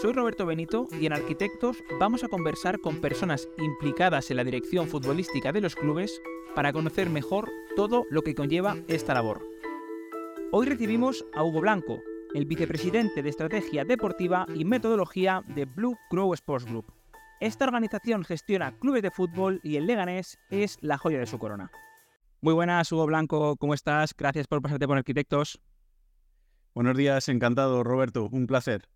Soy Roberto Benito y en Arquitectos vamos a conversar con personas implicadas en la dirección futbolística de los clubes para conocer mejor todo lo que conlleva esta labor. Hoy recibimos a Hugo Blanco, el vicepresidente de Estrategia Deportiva y Metodología de Blue Crow Sports Group. Esta organización gestiona clubes de fútbol y el Leganés es la joya de su corona. Muy buenas, Hugo Blanco, ¿cómo estás? Gracias por pasarte por Arquitectos. Buenos días, encantado, Roberto, un placer.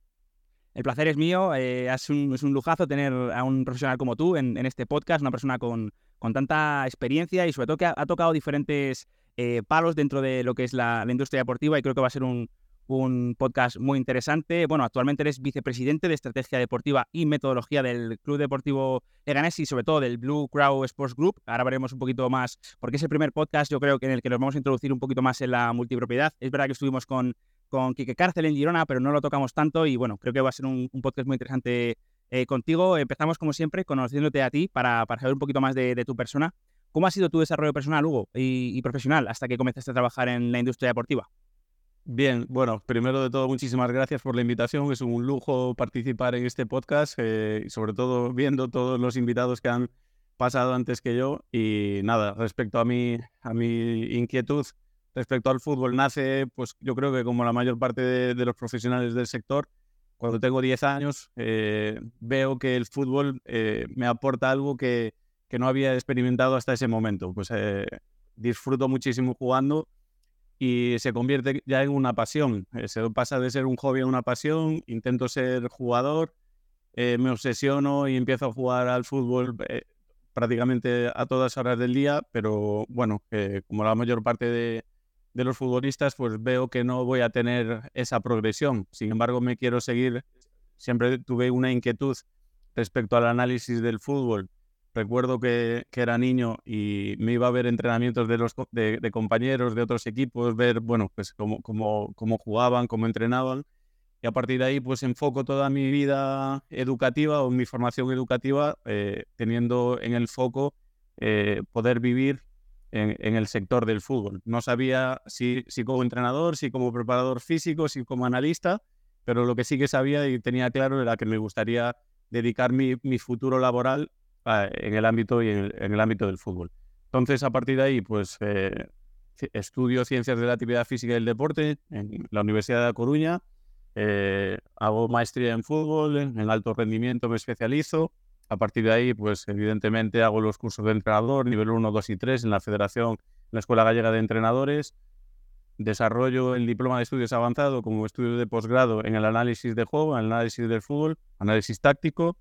El placer es mío, eh, es, un, lujazo tener a un profesional como tú en, este podcast, una persona con, tanta experiencia y sobre todo que ha, tocado diferentes eh, palos dentro de lo que es la, industria deportiva y creo que va a ser un, un podcast muy interesante. Bueno, actualmente eres vicepresidente de estrategia deportiva y metodología del Club Deportivo Leganés y sobre todo del Blue Crow Sports Group. Ahora veremos un poquito más, porque es el primer podcast, yo creo que en el que nos vamos a introducir un poquito más en la multipropiedad. Es verdad que estuvimos con, con Quique Cárcel en Girona, pero no lo tocamos tanto y bueno, creo que va a ser un, podcast muy interesante eh, contigo. Empezamos como siempre conociéndote a ti para, para saber un poquito más de, tu persona. ¿Cómo ha sido tu desarrollo personal, Hugo, y profesional hasta que comenzaste a trabajar en la industria deportiva? Bien, bueno, primero de todo, muchísimas gracias por la invitación. Es un lujo participar en este podcast eh, sobre todo viendo todos los invitados que han pasado antes que yo. Y nada, respecto a mi, a mi inquietud respecto al fútbol, nace, pues yo creo que como la mayor parte de, los profesionales del sector, cuando tengo 10 años, eh, veo que el fútbol eh, me aporta algo que, que, no había experimentado hasta ese momento. Pues disfruto muchísimo jugando y se convierte ya en una pasión. Eh, se pasa de ser un hobby a una pasión, intento ser jugador, eh, me obsesiono y empiezo a jugar al fútbol eh, prácticamente a todas horas del día, pero bueno, como la mayor parte de, de, los futbolistas, pues veo que no voy a tener esa progresión. Sin embargo, me quiero seguir, siempre tuve una inquietud respecto al análisis del fútbol Recuerdo que, era niño y me iba a ver entrenamientos de, los, de, compañeros de otros equipos, ver, bueno, pues cómo, cómo, cómo jugaban, cómo entrenaban. Y a partir de ahí, pues enfoco toda mi vida educativa o mi formación educativa eh, teniendo en el foco eh, poder vivir en, el sector del fútbol. No sabía si, si como entrenador, si como preparador físico, si como analista, pero lo que sí que sabía y tenía claro era que me gustaría dedicar mi, mi futuro laboral en el ámbito y en el, ámbito del fútbol. Entonces, a partir de ahí, pues eh, estudio ciencias de la actividad física y el deporte en la Universidad de La Coruña. Eh, hago maestría en fútbol, en alto rendimiento me especializo. A partir de ahí, pues evidentemente hago los cursos de entrenador, nivel 1, 2 y 3 en la Federación, en la Escuela Gallega de Entrenadores. Desarrollo el diploma de estudios avanzado como estudio de posgrado en el análisis de juego, en el análisis del fútbol, análisis táctico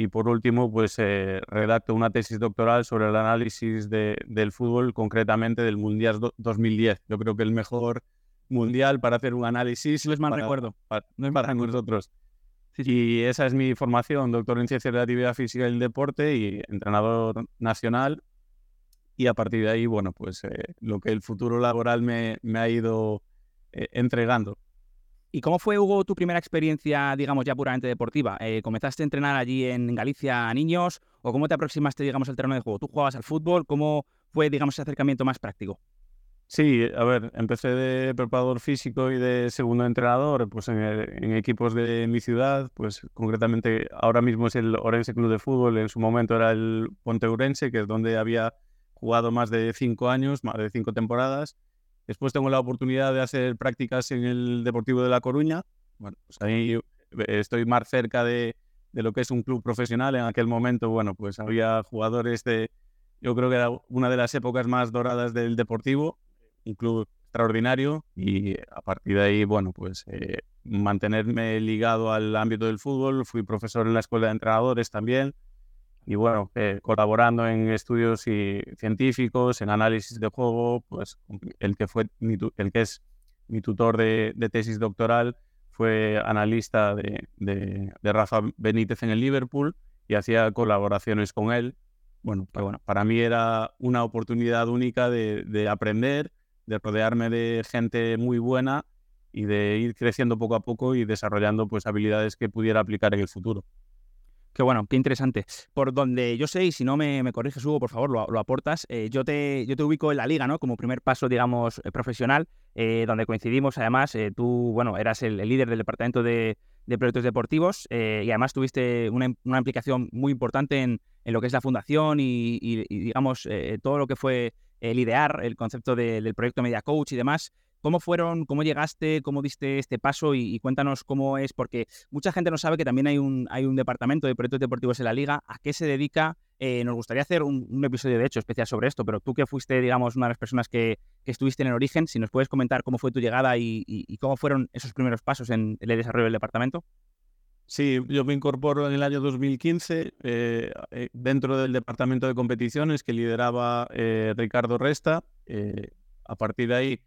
y por último, pues eh, redacto una tesis doctoral sobre el análisis de, del fútbol, concretamente del Mundial 2010. Yo creo que el mejor mundial para hacer un análisis. No es mal recuerdo. no es para nosotros. Y esa es mi formación, doctor en Ciencias de la Actividad Física y el Deporte y entrenador nacional. Y a partir de ahí, bueno, pues eh, lo que el futuro laboral me, me ha ido eh, entregando. ¿Y cómo fue, Hugo, tu primera experiencia, digamos, ya puramente deportiva? Eh, ¿Comenzaste a entrenar allí en Galicia a niños? ¿O cómo te aproximaste, digamos, al terreno de juego? ¿Tú jugabas al fútbol? ¿Cómo fue, digamos, ese acercamiento más práctico? Sí, a ver, empecé de preparador físico y de segundo entrenador, pues en, equipos de mi ciudad, pues concretamente ahora mismo es el Orense Club de Fútbol, en su momento era el Ponte Urense, que es donde había jugado más de cinco años, más de cinco temporadas, Después tengo la oportunidad de hacer prácticas en el Deportivo de La Coruña. Bueno, pues ahí eh, estoy más cerca de, lo que es un club profesional. En aquel momento, bueno, pues había jugadores de, yo creo que era una de las épocas más doradas del Deportivo, un club extraordinario y a partir de ahí, bueno, pues eh, mantenerme ligado al ámbito del fútbol. Fui profesor en la escuela de entrenadores también y bueno, eh, colaborando en estudios y científicos, en análisis de juego, pues el que fue el que es mi tutor de, tesis doctoral fue analista de, de, Rafa Benítez en el Liverpool y hacía colaboraciones con él. Bueno, bueno, para mí era una oportunidad única de aprender, de rodearme de gente muy buena y de ir creciendo poco a poco y desarrollando pues habilidades que pudiera aplicar en el futuro. Qué bueno, qué interesante. Por donde yo sé, y si no me, me corriges, Hugo, por favor, lo, aportas, eh, yo, te, yo te ubico en la liga, ¿no? Como primer paso, digamos, eh, profesional, eh, donde coincidimos, además, tú, bueno, eras el, líder del departamento de, proyectos deportivos y además tuviste una, una, implicación muy importante en, en, lo que es la fundación y, digamos, todo lo que fue el idear el concepto del proyecto Media Coach y demás. ¿Cómo fueron, cómo llegaste, cómo diste este paso y, cuéntanos cómo es? Porque mucha gente no sabe que también hay un, hay un departamento de proyectos deportivos en la liga. ¿A qué se dedica? Eh, nos gustaría hacer un, episodio, de hecho, especial sobre esto, pero tú que fuiste, digamos, una de las personas que, estuviste en el origen, si nos puedes comentar cómo fue tu llegada y, cómo fueron esos primeros pasos en el desarrollo del departamento. Sí, yo me incorporo en el año 2015 eh, eh, dentro del departamento de competiciones que lideraba Ricardo Resta. a partir de ahí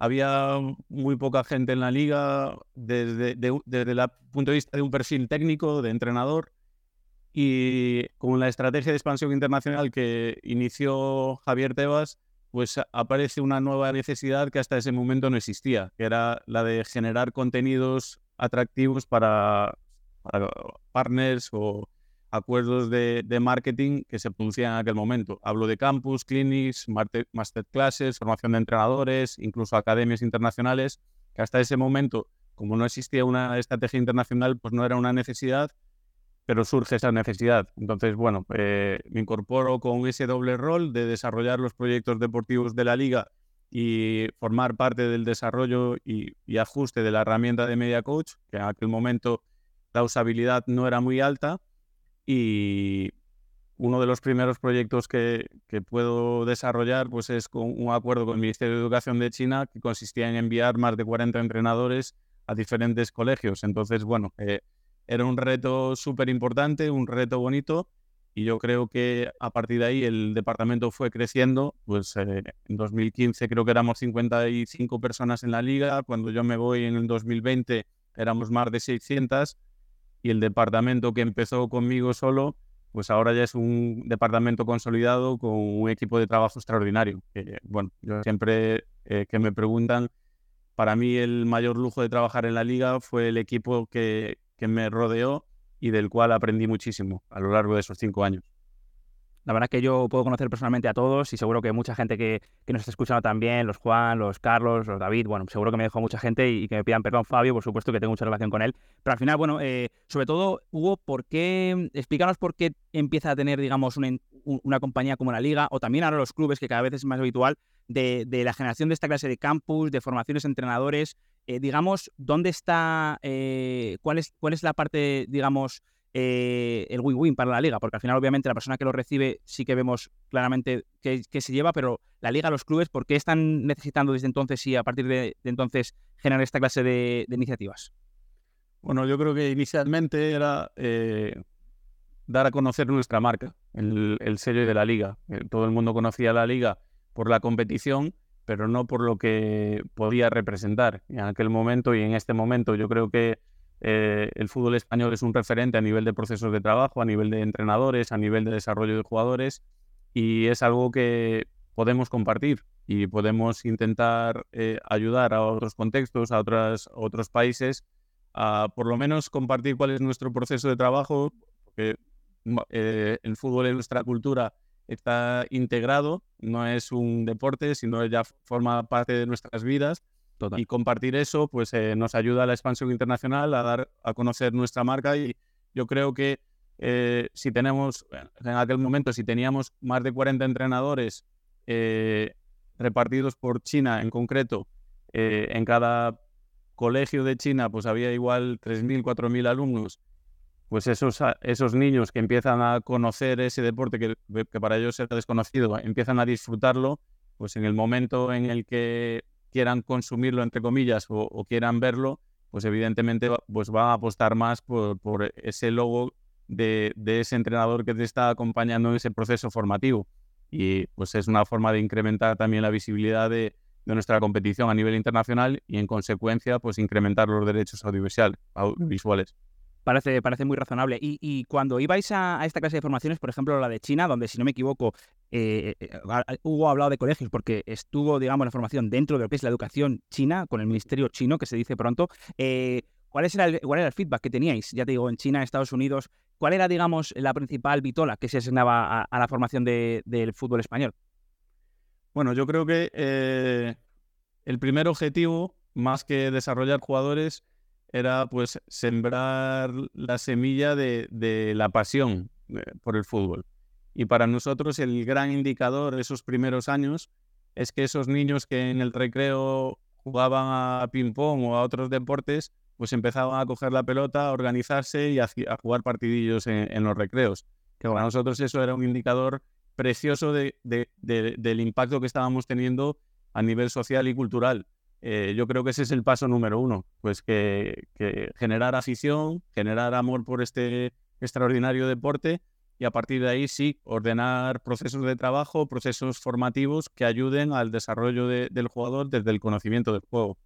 había muy poca gente en la liga desde, desde el punto de vista de un perfil técnico, de entrenador, y con la estrategia de expansión internacional que inició Javier Tebas, pues aparece una nueva necesidad que hasta ese momento no existía, que era la de generar contenidos atractivos para, para partners o acuerdos de, marketing que se producían en aquel momento. Hablo de campus, clinics, masterclasses, formación de entrenadores, incluso academias internacionales, que hasta ese momento, como no existía una estrategia internacional, pues no era una necesidad, pero surge esa necesidad. Entonces, bueno, eh, me incorporo con ese doble rol de desarrollar los proyectos deportivos de la liga y formar parte del desarrollo y, y ajuste de la herramienta de Media Coach, que en aquel momento la usabilidad no era muy alta, y uno de los primeros proyectos que, puedo desarrollar pues es con un acuerdo con el Ministerio de Educación de China que consistía en enviar más de 40 entrenadores a diferentes colegios. Entonces, bueno, eh, era un reto súper importante, un reto bonito y yo creo que a partir de ahí el departamento fue creciendo. Pues eh, en 2015 creo que éramos 55 personas en la liga, cuando yo me voy en el 2020 éramos más de 600 y el departamento que empezó conmigo solo, pues ahora ya es un departamento consolidado con un equipo de trabajo extraordinario. bueno, yo siempre eh, que me preguntan, para mí el mayor lujo de trabajar en la liga fue el equipo que, que me rodeó y del cual aprendí muchísimo a lo largo de esos cinco años. La verdad que yo puedo conocer personalmente a todos y seguro que mucha gente que, nos está escuchando también, los Juan, los Carlos, los David, bueno, seguro que me dejó mucha gente y, que me pidan perdón. Fabio, por supuesto que tengo mucha relación con él. Pero al final, bueno, eh, sobre todo, Hugo, ¿por qué, explícanos por qué empieza a tener, digamos, una, compañía como la Liga o también ahora los clubes, que cada vez es más habitual, de, la generación de esta clase de campus, de formaciones de entrenadores, eh, digamos, ¿dónde está, eh, cuál, es, cuál es la parte, digamos, eh, el win-win para la liga, porque al final obviamente la persona que lo recibe sí que vemos claramente que, se lleva, pero la liga, los clubes, ¿por qué están necesitando desde entonces y a partir de, entonces generar esta clase de, iniciativas? Bueno, yo creo que inicialmente era eh, dar a conocer nuestra marca, el, sello de la liga. Eh, todo el mundo conocía la liga por la competición, pero no por lo que podía representar. en aquel momento y en este momento yo creo que eh, el fútbol español es un referente a nivel de procesos de trabajo, a nivel de entrenadores, a nivel de desarrollo de jugadores y es algo que podemos compartir y podemos intentar eh, ayudar a otros contextos, a otras, otros países, a por lo menos compartir cuál es nuestro proceso de trabajo, eh, el fútbol en nuestra cultura está integrado, no es un deporte, sino ya forma parte de nuestras vidas y compartir eso pues eh, nos ayuda a la expansión internacional, a dar a conocer nuestra marca y yo creo que eh, si tenemos, en aquel momento, si teníamos más de 40 entrenadores eh, repartidos por China en concreto, en cada colegio de China pues había igual 3.000, 4.000 alumnos, pues esos, esos niños que empiezan a conocer ese deporte que, que para ellos era desconocido, empiezan a disfrutarlo, pues en el momento en el que quieran consumirlo, entre comillas, o, quieran verlo, pues evidentemente pues van a apostar más por, ese logo de, ese entrenador que te está acompañando en ese proceso formativo. Y pues es una forma de incrementar también la visibilidad de, nuestra competición a nivel internacional y en consecuencia pues incrementar los derechos audiovisuales. Parece, parece muy razonable. Y, cuando ibais a, esta clase de formaciones, por ejemplo, la de China, donde, si no me equivoco, eh, eh, hubo hablado de colegios porque estuvo, digamos, la formación dentro de lo que es la educación china, con el ministerio chino, que se dice pronto. Eh, ¿cuál, era el, ¿Cuál era el feedback que teníais? Ya te digo, en China, Estados Unidos, ¿cuál era, digamos, la principal vitola que se asignaba a, la formación del fútbol español? Bueno, yo creo que el primer objetivo, más que desarrollar jugadores, era pues sembrar la semilla de, la pasión eh, por el fútbol. Y para nosotros el gran indicador de esos primeros años es que esos niños que en el recreo jugaban a ping-pong o a otros deportes, pues empezaban a coger la pelota, a organizarse y a, jugar partidillos en, los recreos. Que para nosotros eso era un indicador precioso del impacto que estábamos teniendo a nivel social y cultural. Eh, yo creo que ese es el paso número uno, pues que, generar afición, generar amor por este extraordinario deporte y a partir de ahí sí ordenar procesos de trabajo, procesos formativos que ayuden al desarrollo del jugador desde el conocimiento del juego.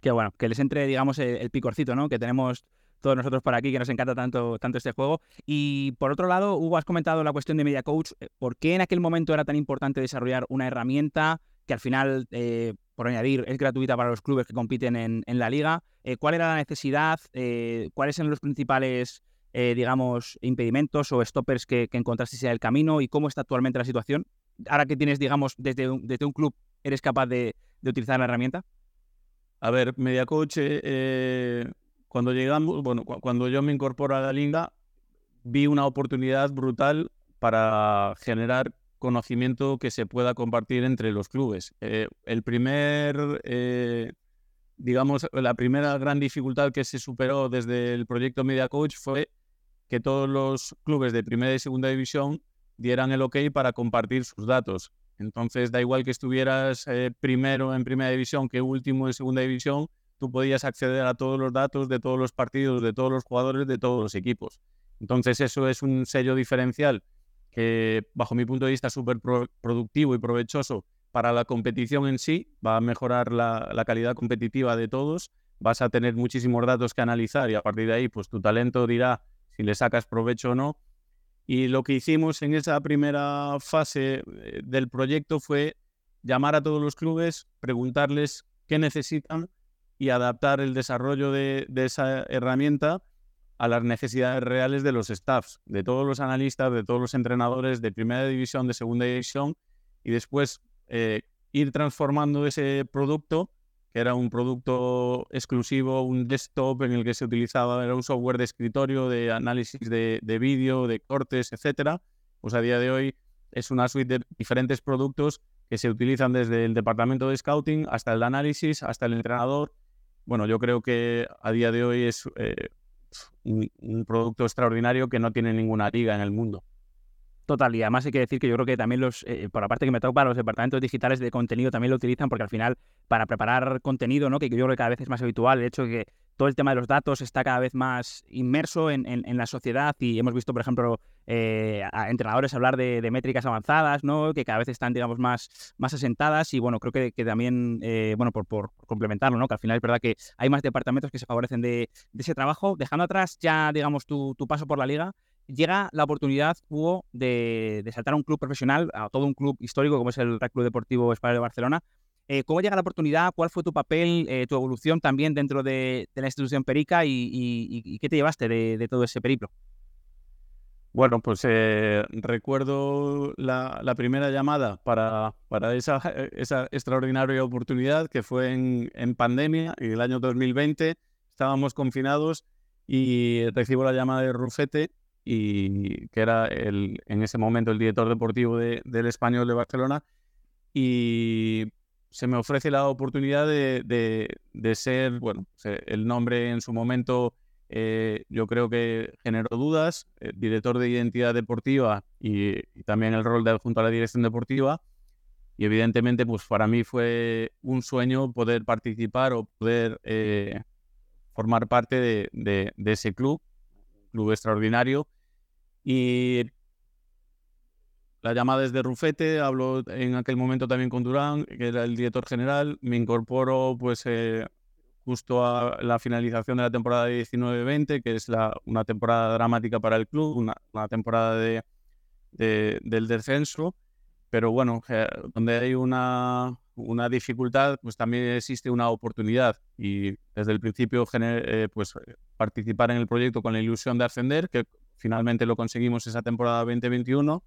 Qué bueno, que les entre, digamos, el, picorcito, ¿no? Que tenemos todos nosotros por aquí, que nos encanta tanto, tanto este juego. Y por otro lado, Hugo, has comentado la cuestión de Media Coach. ¿Por qué en aquel momento era tan importante desarrollar una herramienta que al final, eh, por añadir, es gratuita para los clubes que compiten en, la liga. Eh, ¿Cuál era la necesidad? Eh, ¿Cuáles eran los principales, digamos, impedimentos o stoppers que, que encontrasteis en el camino? ¿Y cómo está actualmente la situación? Ahora que tienes, digamos, desde un, desde un club, ¿eres capaz de, utilizar la herramienta? A ver, MediaCoach, cuando llegamos, bueno, cuando yo me incorporo a la liga, vi una oportunidad brutal para generar conocimiento que se pueda compartir entre los clubes. Eh, el primer, eh, digamos, la primera gran dificultad que se superó desde el proyecto Media Coach fue que todos los clubes de primera y segunda división dieran el ok para compartir sus datos. Entonces, da igual que estuvieras eh, primero en primera división que último en segunda división, tú podías acceder a todos los datos de todos los partidos, de todos los jugadores, de todos los equipos. Entonces, eso es un sello diferencial que bajo mi punto de vista es súper productivo y provechoso para la competición en sí, va a mejorar la, calidad competitiva de todos, vas a tener muchísimos datos que analizar y a partir de ahí pues tu talento dirá si le sacas provecho o no. Y lo que hicimos en esa primera fase eh, del proyecto fue llamar a todos los clubes, preguntarles qué necesitan y adaptar el desarrollo de esa herramienta a las necesidades reales de los staffs, de todos los analistas, de todos los entrenadores de primera división, de segunda división, y después eh, ir transformando ese producto, que era un producto exclusivo, un desktop en el que se utilizaba, era un software de escritorio, de análisis de, de vídeo, de cortes, etcétera. Pues a día de hoy es una suite de diferentes productos que se utilizan desde el departamento de scouting hasta el análisis, hasta el entrenador. Bueno, yo creo que a día de hoy es eh, un, producto extraordinario que no tiene ninguna liga en el mundo. Total, y además hay que decir que yo creo que también los, eh, por la parte que me toca, los departamentos digitales de contenido también lo utilizan porque al final para preparar contenido, ¿no? que yo creo que cada vez es más habitual, el hecho de que todo el tema de los datos está cada vez más inmerso en, la sociedad y hemos visto, por ejemplo, eh, a entrenadores hablar de, métricas avanzadas, ¿no? que cada vez están, digamos, más, más asentadas y, bueno, creo que, también, eh, bueno, por, por, complementarlo, ¿no? que al final es verdad que hay más departamentos que se favorecen de, ese trabajo. Dejando atrás ya, digamos, tu, paso por la liga, llega la oportunidad, Hugo, de, de, saltar a un club profesional, a todo un club histórico como es el Club Deportivo Español de Barcelona, eh, ¿Cómo llega la oportunidad? ¿Cuál fue tu papel, eh, tu evolución también dentro de, la institución Perica y, qué te llevaste de, todo ese periplo? Bueno, pues eh, recuerdo la, primera llamada para, esa, extraordinaria oportunidad que fue en, pandemia, en el año 2020. Estábamos confinados y recibo la llamada de Rufete, y, que era el, en ese momento el director deportivo del Español de Barcelona. Y se me ofrece la oportunidad de, ser, bueno, el nombre en su momento eh, yo creo que generó dudas, eh, director de identidad deportiva y, también el rol de junto a la dirección deportiva. Y evidentemente, pues para mí fue un sueño poder participar o poder eh, formar parte de, de, ese club, club extraordinario. Y la llamada es de Rufete, hablo en aquel momento también con Durán, que era el director general, me incorporo pues eh, justo a la finalización de la temporada 19-20, que es la, una temporada dramática para el club, una, temporada de, del descenso, pero bueno, donde hay una, una dificultad, pues también existe una oportunidad y desde el principio eh, pues participar en el proyecto con la ilusión de ascender, que finalmente lo conseguimos esa temporada 2021.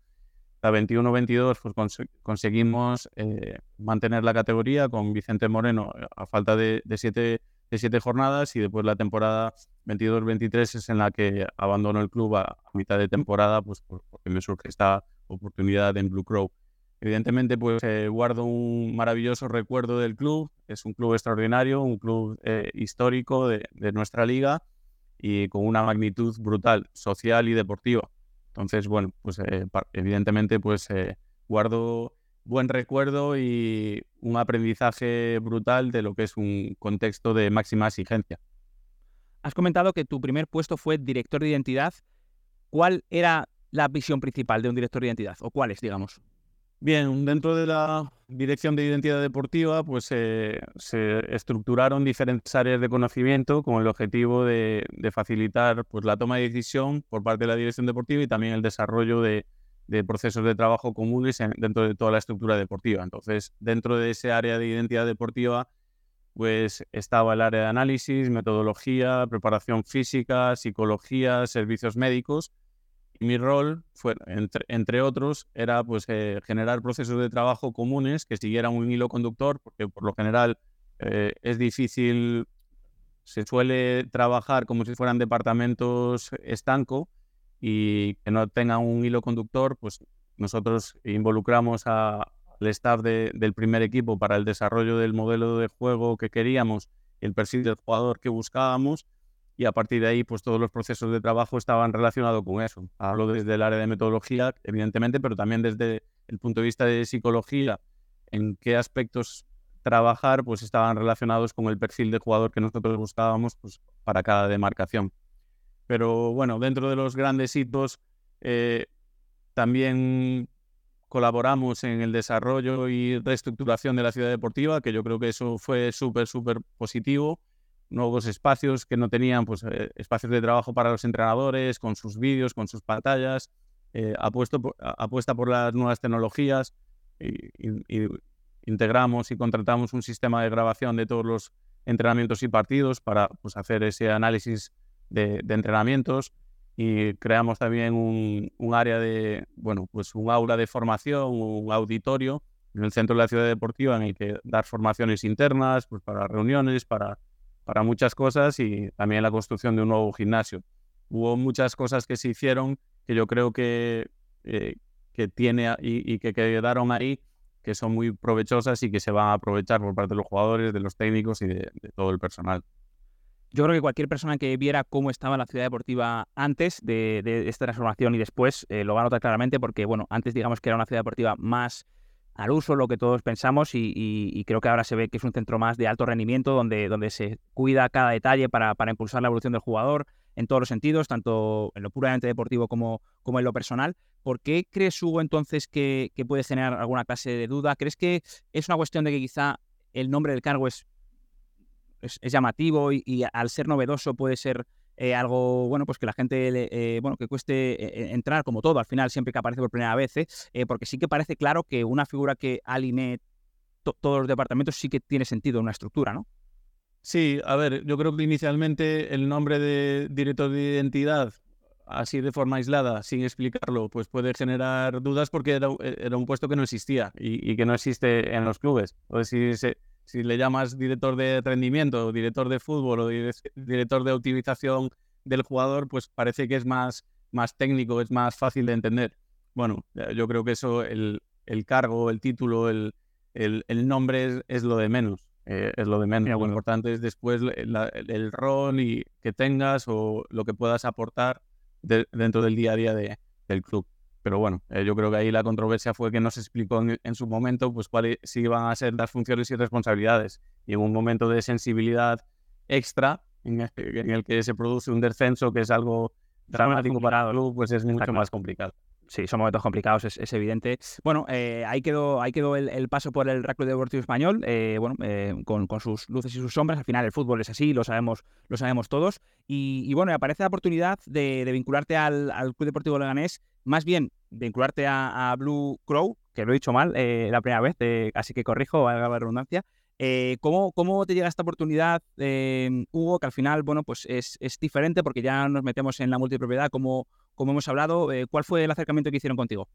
La 21-22 pues conseguimos eh, mantener la categoría con Vicente Moreno eh, a falta de, siete, de siete jornadas y después la temporada 22-23 es en la que abandono el club a, mitad de temporada pues porque me surge esta oportunidad en Blue Crow. Evidentemente, pues eh, guardo un maravilloso recuerdo del club. Es un club extraordinario, un club eh, histórico de, nuestra liga y con una magnitud brutal, social y deportiva. Entonces, bueno, pues eh, evidentemente, pues guardo buen recuerdo y un aprendizaje brutal de lo que es un contexto de máxima exigencia. Has comentado que tu primer puesto fue director de identidad. ¿Cuál era la visión principal de un director de identidad? ¿O cuáles, digamos? Bien, dentro de la Dirección de Identidad Deportiva, pues se estructuraron diferentes áreas de conocimiento con el objetivo de, facilitar pues, la toma de decisión por parte de la Dirección Deportiva y también el desarrollo de, procesos de trabajo comunes dentro de toda la estructura deportiva. Entonces, dentro de ese área de identidad deportiva, pues estaba el área de análisis, metodología, preparación física, psicología, servicios médicos mi rol, fue, entre, otros, era pues, eh, generar procesos de trabajo comunes que siguieran un hilo conductor, porque por lo general eh, es difícil, se suele trabajar como si fueran departamentos estanco y que no tengan un hilo conductor, pues nosotros involucramos al staff del primer equipo para el desarrollo del modelo de juego que queríamos, el perfil del jugador que buscábamos y a partir de ahí pues todos los procesos de trabajo estaban relacionados con eso. Hablo desde el área de metodología, evidentemente, pero también desde el punto de vista de psicología, en qué aspectos trabajar pues estaban relacionados con el perfil de jugador que nosotros buscábamos pues, para cada demarcación. Pero bueno, dentro de los grandes hitos eh, también colaboramos en el desarrollo y reestructuración de la ciudad deportiva, que yo creo que eso fue súper, súper positivo nuevos espacios que no tenían, pues eh, espacios de trabajo para los entrenadores, con sus vídeos, con sus pantallas, eh, apuesta por las nuevas tecnologías y, integramos y contratamos un sistema de grabación de todos los entrenamientos y partidos para pues, hacer ese análisis de, entrenamientos y creamos también un, un, área de, bueno, pues un aula de formación, un auditorio en el centro de la ciudad deportiva en el que dar formaciones internas, pues para reuniones, para para muchas cosas y también la construcción de un nuevo gimnasio. Hubo muchas cosas que se hicieron que yo creo que, eh, que tiene y, que quedaron ahí que son muy provechosas y que se van a aprovechar por parte de los jugadores, de los técnicos y de, todo el personal. Yo creo que cualquier persona que viera cómo estaba la ciudad deportiva antes de, esta transformación y después eh, lo va a notar claramente porque, bueno, antes digamos que era una ciudad deportiva más al uso, lo que todos pensamos, y, creo que ahora se ve que es un centro más de alto rendimiento, donde, donde se cuida cada detalle para, impulsar la evolución del jugador en todos los sentidos, tanto en lo puramente deportivo como, como en lo personal. ¿Por qué crees, Hugo, entonces que, puede generar alguna clase de duda? ¿Crees que es una cuestión de que quizá el nombre del cargo es, es, llamativo y, al ser novedoso puede ser eh, algo, bueno, pues que la gente, eh, bueno, que cueste eh, entrar como todo, al final siempre que aparece por primera vez, porque sí que parece claro que una figura que alinee todos los departamentos sí que tiene sentido, una estructura, ¿no? Sí, a ver, yo creo que inicialmente el nombre de director de identidad, así de forma aislada, sin explicarlo, pues puede generar dudas porque era, un puesto que no existía y, que no existe en los clubes. O si se, si le llamas director de rendimiento, director de fútbol o director de optimización del jugador, pues parece que es más, más técnico, es más fácil de entender. Bueno, yo creo que eso, el, el cargo, el título, el, el, el nombre es, lo de menos. Eh, es lo de menos. Lo importante es después el rol y que tengas o lo que puedas aportar dentro del día a día de, del club. Pero bueno, eh, yo creo que ahí la controversia fue que no se explicó en, su momento pues cuáles sí iban a ser las funciones y responsabilidades. Y en un momento de sensibilidad extra, en el, que se produce un descenso que es algo dramático para el club, pues es mucho más complicado. Sí, son momentos complicados, es, evidente. Bueno, eh, ahí quedó, ahí quedó el, paso por el Club Deportivo Español, eh, bueno, eh, con, sus luces y sus sombras. Al final el fútbol es así, lo sabemos, lo sabemos todos. Y, bueno, aparece la oportunidad de, vincularte al, Club Deportivo Leganés, más bien vincularte a, Blue Crow, que lo he dicho mal la primera vez, así que corrijo, valga la redundancia. ¿cómo, ¿cómo, te llega esta oportunidad, Hugo, que al final, bueno, pues es, diferente porque ya nos metemos en la multipropiedad como hemos hablado, eh, ¿cuál fue el acercamiento que hicieron contigo?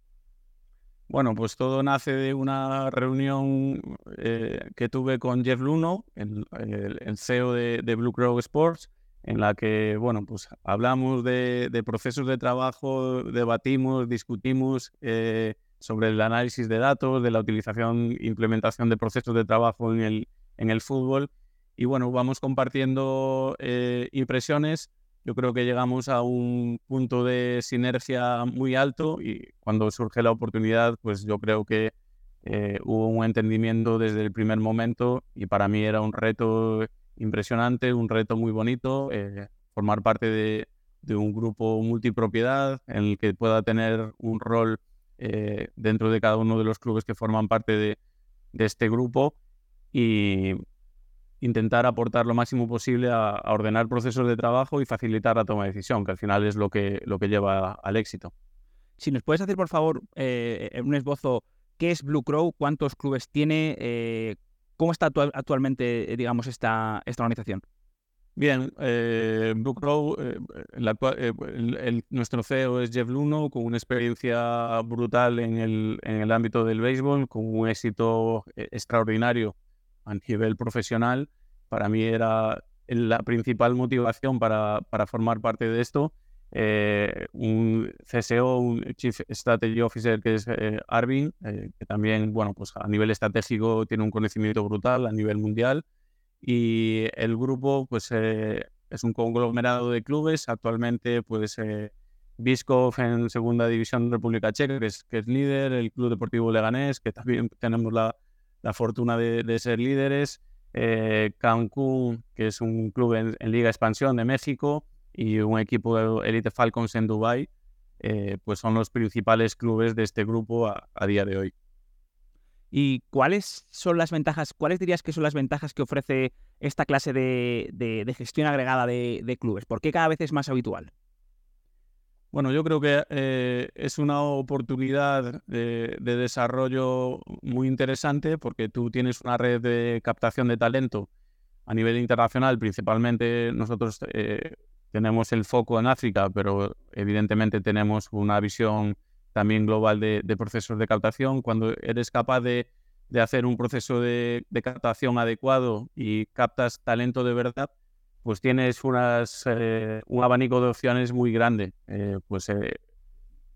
Bueno, pues todo nace de una reunión eh, que tuve con Jeff Luno, el, CEO de, Blue Crow Sports, en la que, bueno, pues hablamos de, procesos de trabajo, debatimos, discutimos eh, sobre el análisis de datos, de la utilización implementación de procesos de trabajo en el, en el fútbol. Y bueno, vamos compartiendo impresiones yo creo que llegamos a un punto de sinergia muy alto y cuando surge la oportunidad, pues yo creo que eh, hubo un entendimiento desde el primer momento y para mí era un reto impresionante, un reto muy bonito, eh, formar parte de, un grupo multipropiedad en el que pueda tener un rol eh, dentro de cada uno de los clubes que forman parte de, este grupo y, intentar aportar lo máximo posible a, ordenar procesos de trabajo y facilitar la toma de decisión, que al final es lo que, lo que lleva al éxito. Si nos puedes hacer, por favor, eh, un esbozo, ¿qué es Blue Crow? ¿Cuántos clubes tiene? Eh, ¿Cómo está actualmente, digamos, esta, esta organización? Bien, eh, Blue Crow, nuestro CEO es Jeff Luno, con una experiencia brutal en el, en el ámbito del béisbol, con un éxito extraordinario a nivel profesional, para mí era la principal motivación para, para formar parte de esto. Eh, un CSO, un Chief Strategy Officer que es eh, Arvin, eh, que también, bueno, pues a nivel estratégico tiene un conocimiento brutal a nivel mundial. Y el grupo, pues es un conglomerado de clubes. Actualmente, pues Biskov en segunda división de República Checa, que es, líder, el Club Deportivo Leganés, que también tenemos la, la fortuna de, ser líderes. Cancún, que es un club en, Liga Expansión de México, y un equipo de Elite Falcons en Dubai, eh, pues son los principales clubes de este grupo a, día de hoy. ¿Y cuáles son las ventajas, cuáles dirías que son las ventajas que ofrece esta clase de, gestión agregada de, de, clubes? ¿Por qué cada vez es más habitual? Bueno, yo creo que eh, es una oportunidad de, desarrollo muy interesante porque tú tienes una red de captación de talento a nivel internacional. Principalmente nosotros eh, tenemos el foco en África, pero evidentemente tenemos una visión también global de, procesos de captación. Cuando eres capaz de, hacer un proceso de captación adecuado y captas talento de verdad, pues tienes unas, eh, un abanico de opciones muy grande. Eh, pues eh,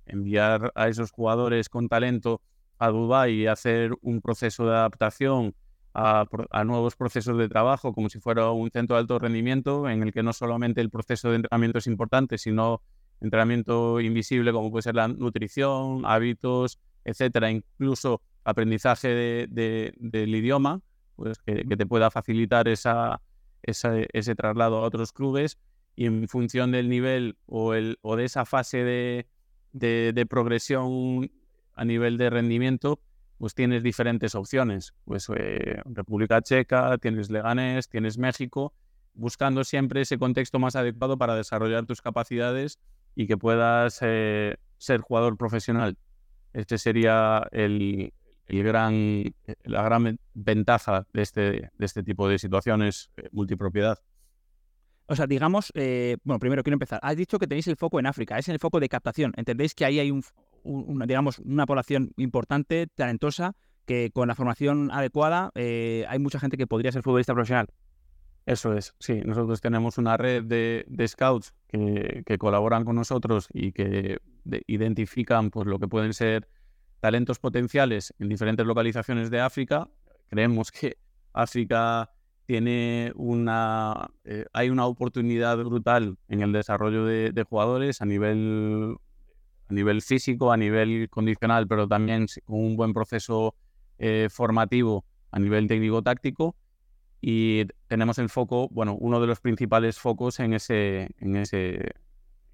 enviar a esos jugadores con talento a Dubái y hacer un proceso de adaptación a, nuevos procesos de trabajo, como si fuera un centro de alto rendimiento, en el que no solamente el proceso de entrenamiento es importante, sino entrenamiento invisible, como puede ser la nutrición, hábitos, etcétera, incluso aprendizaje del idioma, pues que te pueda facilitar esa ese traslado a otros clubes y en función del nivel o, el, o de esa fase de, de, progresión a nivel de rendimiento, pues tienes diferentes opciones. Pues eh, República Checa, tienes Leganés, tienes México, buscando siempre ese contexto más adecuado para desarrollar tus capacidades y que puedas eh, ser jugador profesional. Este sería el, gran, eh, la gran ventaja de este, de este tipo de situaciones eh, multipropiedad. O sea, digamos, bueno, primero quiero empezar. Has dicho que tenéis el foco en África, es el foco de captación. ¿Entendéis que ahí hay un, una, digamos, una población importante, talentosa, que con la formación adecuada hay mucha gente que podría ser futbolista profesional? Eso es, sí. Nosotros tenemos una red de, scouts que, que, colaboran con nosotros y que identifican pues, lo que pueden ser talentos potenciales en diferentes localizaciones de África. Creemos que África tiene una, eh, hay una oportunidad brutal en el desarrollo de, jugadores a nivel, a nivel físico, a nivel condicional, pero también con un buen proceso eh, formativo a nivel técnico-táctico. Y tenemos el foco, bueno, uno de los principales focos en ese, en ese,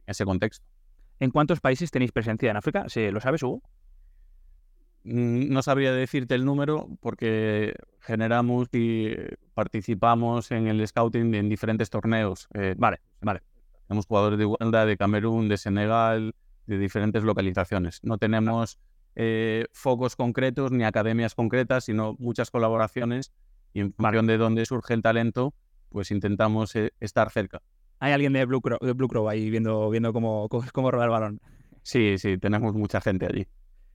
ese contexto. ¿En cuántos países tenéis presencia en África? ¿Lo sabes, Hugo? Mm, no sabría decirte el número porque generamos y participamos en el scouting en diferentes torneos. Eh, vale, vale. Tenemos jugadores de Uganda, de Camerún, de Senegal, de diferentes localizaciones. No tenemos eh, focos concretos ni academias concretas, sino muchas colaboraciones y en función de dónde surge el talento, pues intentamos eh, estar cerca. Hay alguien de Blue Crow, de Blue Crow ahí viendo, viendo cómo, cómo, rodar el balón. Sí, sí, tenemos mucha gente allí.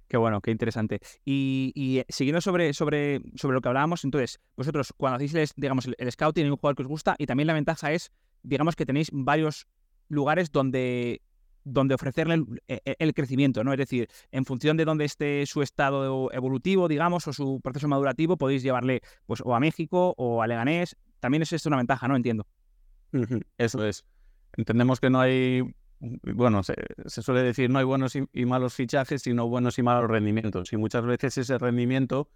Qué bueno, qué interesante. Y, eh, siguiendo sobre, sobre, sobre lo que hablábamos, entonces, vosotros cuando hacéis el, digamos, el, scouting en un jugador que os gusta, y también la ventaja es, digamos que tenéis varios lugares donde, donde ofrecerle e, e, el, crecimiento, ¿no? Es decir, en función de dónde esté su estado evolutivo, digamos, o su proceso madurativo, podéis llevarle pues o a México o a Leganés. También es esto una ventaja, ¿no? Entiendo. Eso es. Entendemos que no hay bueno, se, suele decir no hay buenos y, malos fichajes, sino buenos y malos rendimientos. Y muchas veces ese rendimiento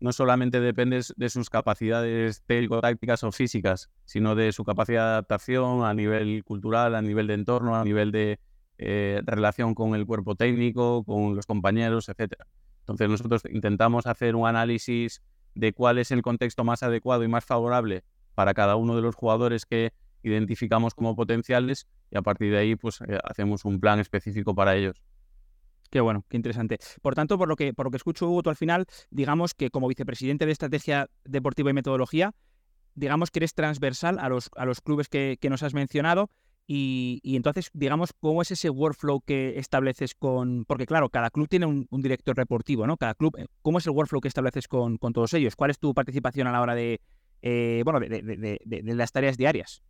no solamente depende de sus capacidades técnico-tácticas o físicas, sino de su capacidad de adaptación a nivel cultural, a nivel de entorno, a nivel de eh, relación con el cuerpo técnico, con los compañeros, etc. Entonces nosotros intentamos hacer un análisis de cuál es el contexto más adecuado y más favorable para cada uno de los jugadores que identificamos como potenciales y a partir de ahí pues eh, hacemos un plan específico para ellos. Qué bueno, qué interesante. Por tanto, por lo que, por lo que escucho, Hugo, tú al final, digamos que como vicepresidente de Estrategia Deportiva y Metodología, digamos que eres transversal a los, a los clubes que, nos has mencionado y, entonces, digamos, ¿cómo es ese workflow que estableces con...? Porque claro, cada club tiene un, director deportivo, ¿no? Cada club, eh, ¿cómo es el workflow que estableces con, con todos ellos? ¿Cuál es tu participación a la hora de, eh, bueno, de las tareas diarias?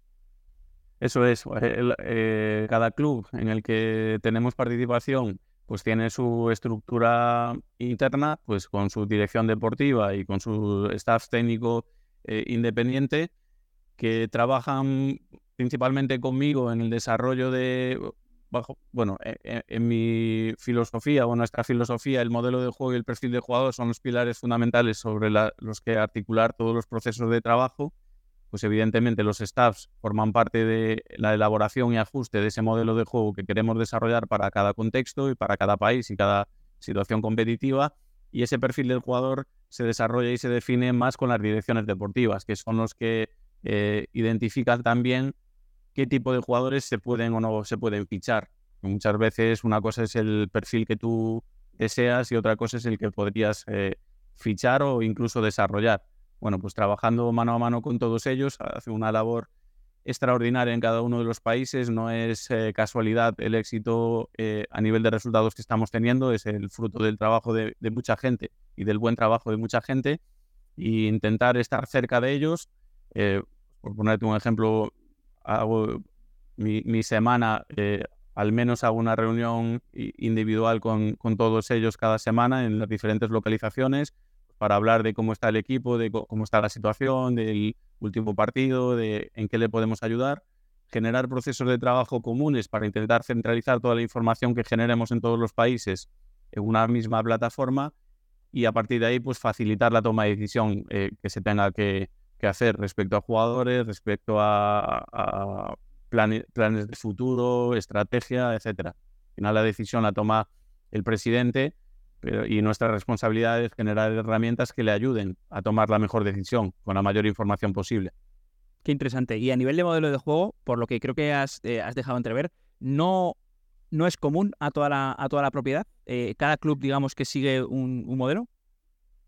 Eso es, eh, cada club en el que tenemos participación pues tiene su estructura interna, pues con su dirección deportiva y con su staff técnico eh, independiente, que trabajan principalmente conmigo en el desarrollo de, bajo, bueno, e, e, en, mi filosofía o nuestra filosofía, el modelo de juego y el perfil de jugador son los pilares fundamentales sobre los que articular todos los procesos de trabajo pues evidentemente los staffs forman parte de la elaboración y ajuste de ese modelo de juego que queremos desarrollar para cada contexto y para cada país y cada situación competitiva. Y ese perfil del jugador se desarrolla y se define más con las direcciones deportivas, que son los que eh, identifican también qué tipo de jugadores se pueden o no se pueden fichar. Muchas veces una cosa es el perfil que tú deseas y otra cosa es el que podrías eh, fichar o incluso desarrollar bueno, pues trabajando mano a mano con todos ellos, hace una labor extraordinaria en cada uno de los países. No es eh, casualidad el éxito eh, a nivel de resultados que estamos teniendo, es el fruto del trabajo de, mucha gente y del buen trabajo de mucha gente. Y intentar estar cerca de ellos, por ponerte un ejemplo, hago mi, semana, al menos hago una reunión individual con, con todos ellos cada semana en las diferentes localizaciones para hablar de cómo está el equipo, de cómo está la situación, del último partido, de en qué le podemos ayudar, generar procesos de trabajo comunes para intentar centralizar toda la información que generemos en todos los países en una misma plataforma y a partir de ahí pues facilitar la toma de decisión eh, que se tenga que, hacer respecto a jugadores, respecto a, planes de futuro, estrategia, etcétera. Al final la decisión la toma el presidente y nuestra responsabilidad es generar herramientas que le ayuden a tomar la mejor decisión con la mayor información posible. Qué interesante. Y a nivel de modelo de juego, por lo que creo que has, eh, dejado entrever, no, no es común a toda la, a toda la propiedad. Eh, cada club, digamos, que sigue un, modelo.